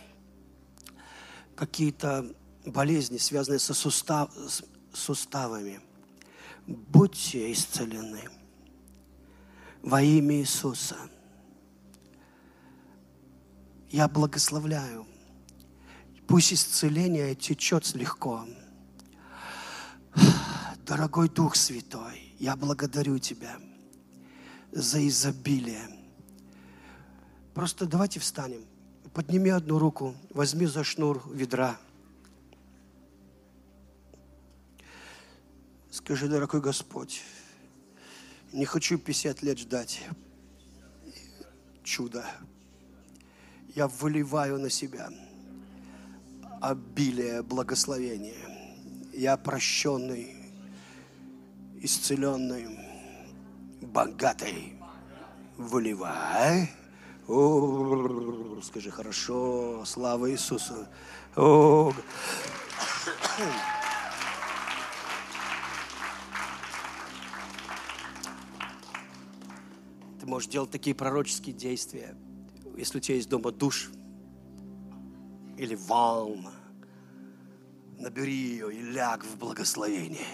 какие-то болезни, связанные со сустав, с суставами, будьте исцелены во имя Иисуса. Я благословляю. Пусть исцеление течет легко. Дорогой Дух Святой, я благодарю Тебя за изобилие. Просто давайте встанем. Подними одну руку, возьми за шнур ведра. Скажи, дорогой Господь, не хочу 50 лет ждать чуда. Я выливаю на себя обилие благословения. Я прощенный, исцеленный, богатый. Выливай. О, скажи, хорошо, слава Иисусу. О. Ты можешь делать такие пророческие действия, если у тебя есть дома душ или ванна. Набери ее и ляг в благословение.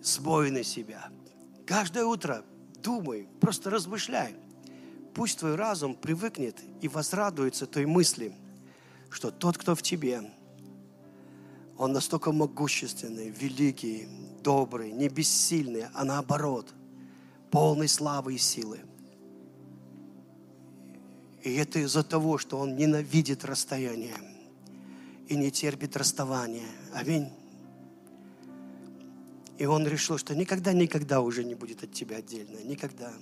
Сбой на себя. Каждое утро думай, просто размышляй. Пусть твой разум привыкнет и возрадуется той мысли, что тот, кто в тебе, он настолько могущественный, великий, добрый, не бессильный, а наоборот, полный славы и силы. И это из-за того, что он ненавидит расстояние и не терпит расставания. Аминь. И он решил, что никогда-никогда уже не будет от тебя отдельно. Никогда.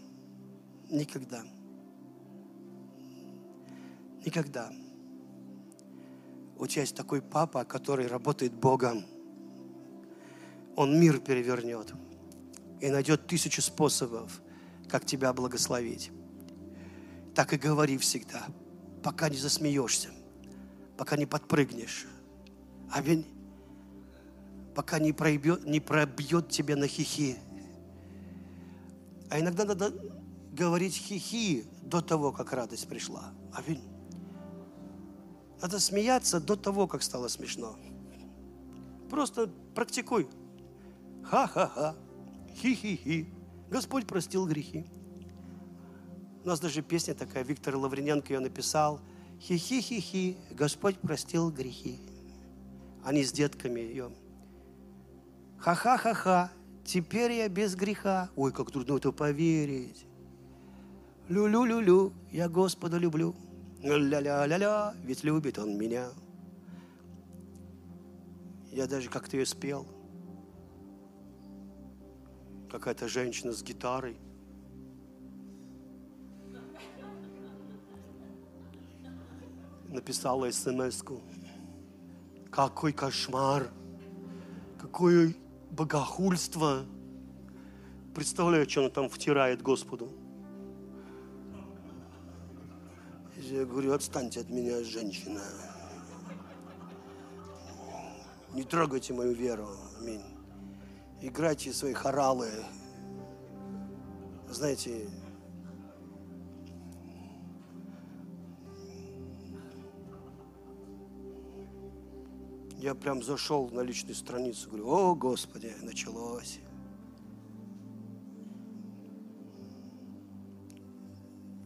Никогда. Никогда. У тебя есть такой папа, который работает Богом. Он мир перевернет и найдет тысячу способов, как тебя благословить. Так и говори всегда, пока не засмеешься, пока не подпрыгнешь. Аминь. Пока не пробьет, не пробьет тебя на хихи. А иногда надо говорить хихи до того, как радость пришла. Аминь. Надо смеяться до того, как стало смешно. Просто практикуй. Ха-ха-ха. Хи-хи-хи. Господь простил грехи. У нас даже песня такая, Виктор Лаврененко ее написал. Хи-хи-хи-хи, Господь простил грехи. Они с детками ее. Ха-ха-ха-ха, теперь я без греха. Ой, как трудно это поверить. Лю-лю-лю-лю, я Господа люблю. Ля-ля-ля-ля, ведь любит он меня. Я даже как-то ее спел. Какая-то женщина с гитарой. написала смс -ку. Какой кошмар! Какое богохульство! Представляю, что она там втирает Господу. Я говорю, отстаньте от меня, женщина. Не трогайте мою веру. Аминь. Играйте свои хоралы. Знаете, я прям зашел на личную страницу, говорю, о, Господи, началось.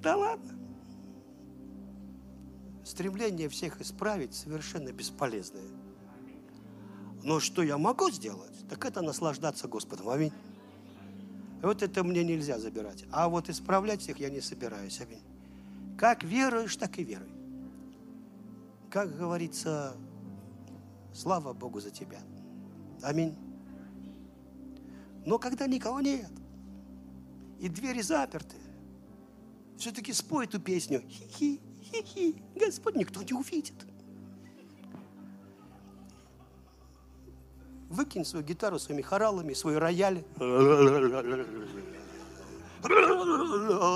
Да ладно. Стремление всех исправить совершенно бесполезное. Но что я могу сделать, так это наслаждаться Господом. Аминь. Вот это мне нельзя забирать. А вот исправлять всех я не собираюсь. Аминь. Как веруешь, так и веруй. Как говорится, слава Богу за тебя. Аминь. Но когда никого нет, и двери заперты, все-таки спой эту песню. Хи-хи, хи-хи. Господь никто не увидит. Выкинь свою гитару своими хоралами, свой рояль.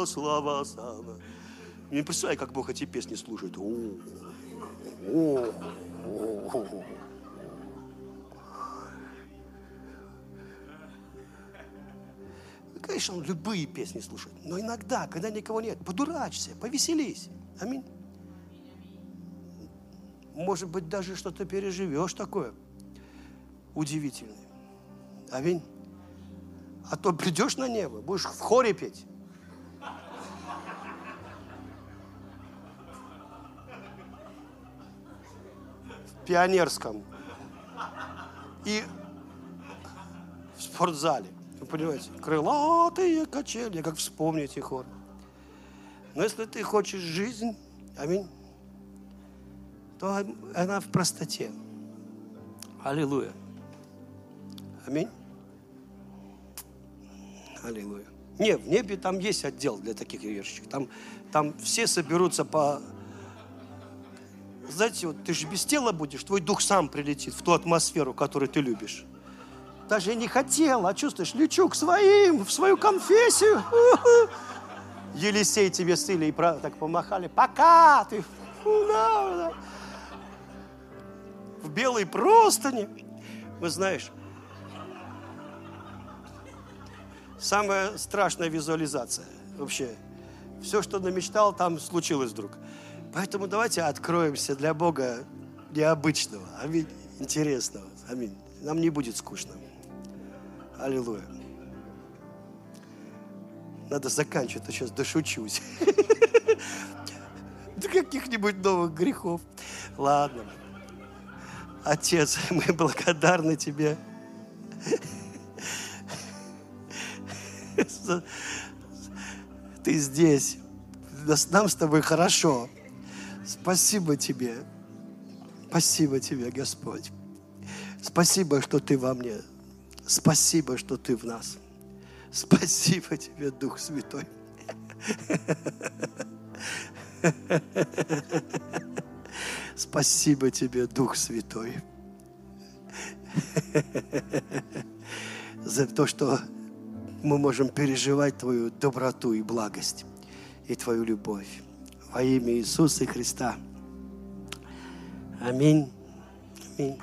Слава, слава. Не представляю, как Бог эти песни слушает. Конечно, он любые песни слушает. Но иногда, когда никого нет, подурачься, повеселись. Аминь. Может быть, даже что-то переживешь такое удивительное. Аминь. А то придешь на небо, будешь в хоре петь. В пионерском. И в спортзале. Вы понимаете? Крылатые качели, как вспомните хор. Но если ты хочешь жизнь, аминь, то она в простоте. Аллилуйя. Аминь. Аллилуйя. Не, в небе там есть отдел для таких верующих. Там, там все соберутся по... Знаете, вот ты же без тела будешь, твой дух сам прилетит в ту атмосферу, которую ты любишь. Даже не хотел, а чувствуешь, лечу к своим, в свою конфессию. Елисей тебе с Илей так помахали. Пока ты в белой простыне. Вы знаешь, самая страшная визуализация вообще. Все, что намечтал, там случилось вдруг. Поэтому давайте откроемся для Бога необычного, аминь, интересного. Аминь. Нам не будет скучно. Аллилуйя. Надо заканчивать, а сейчас дошучусь. До каких-нибудь новых грехов. Ладно. Отец, мы благодарны Тебе Ты здесь. Нам с тобой хорошо. Спасибо тебе. Спасибо тебе, Господь. Спасибо, что ты во мне. Спасибо, что ты в нас. Спасибо тебе, Дух Святой. Спасибо тебе, Дух Святой, за то, что мы можем переживать Твою доброту и благость и Твою любовь. Во имя Иисуса Христа. Аминь. Аминь.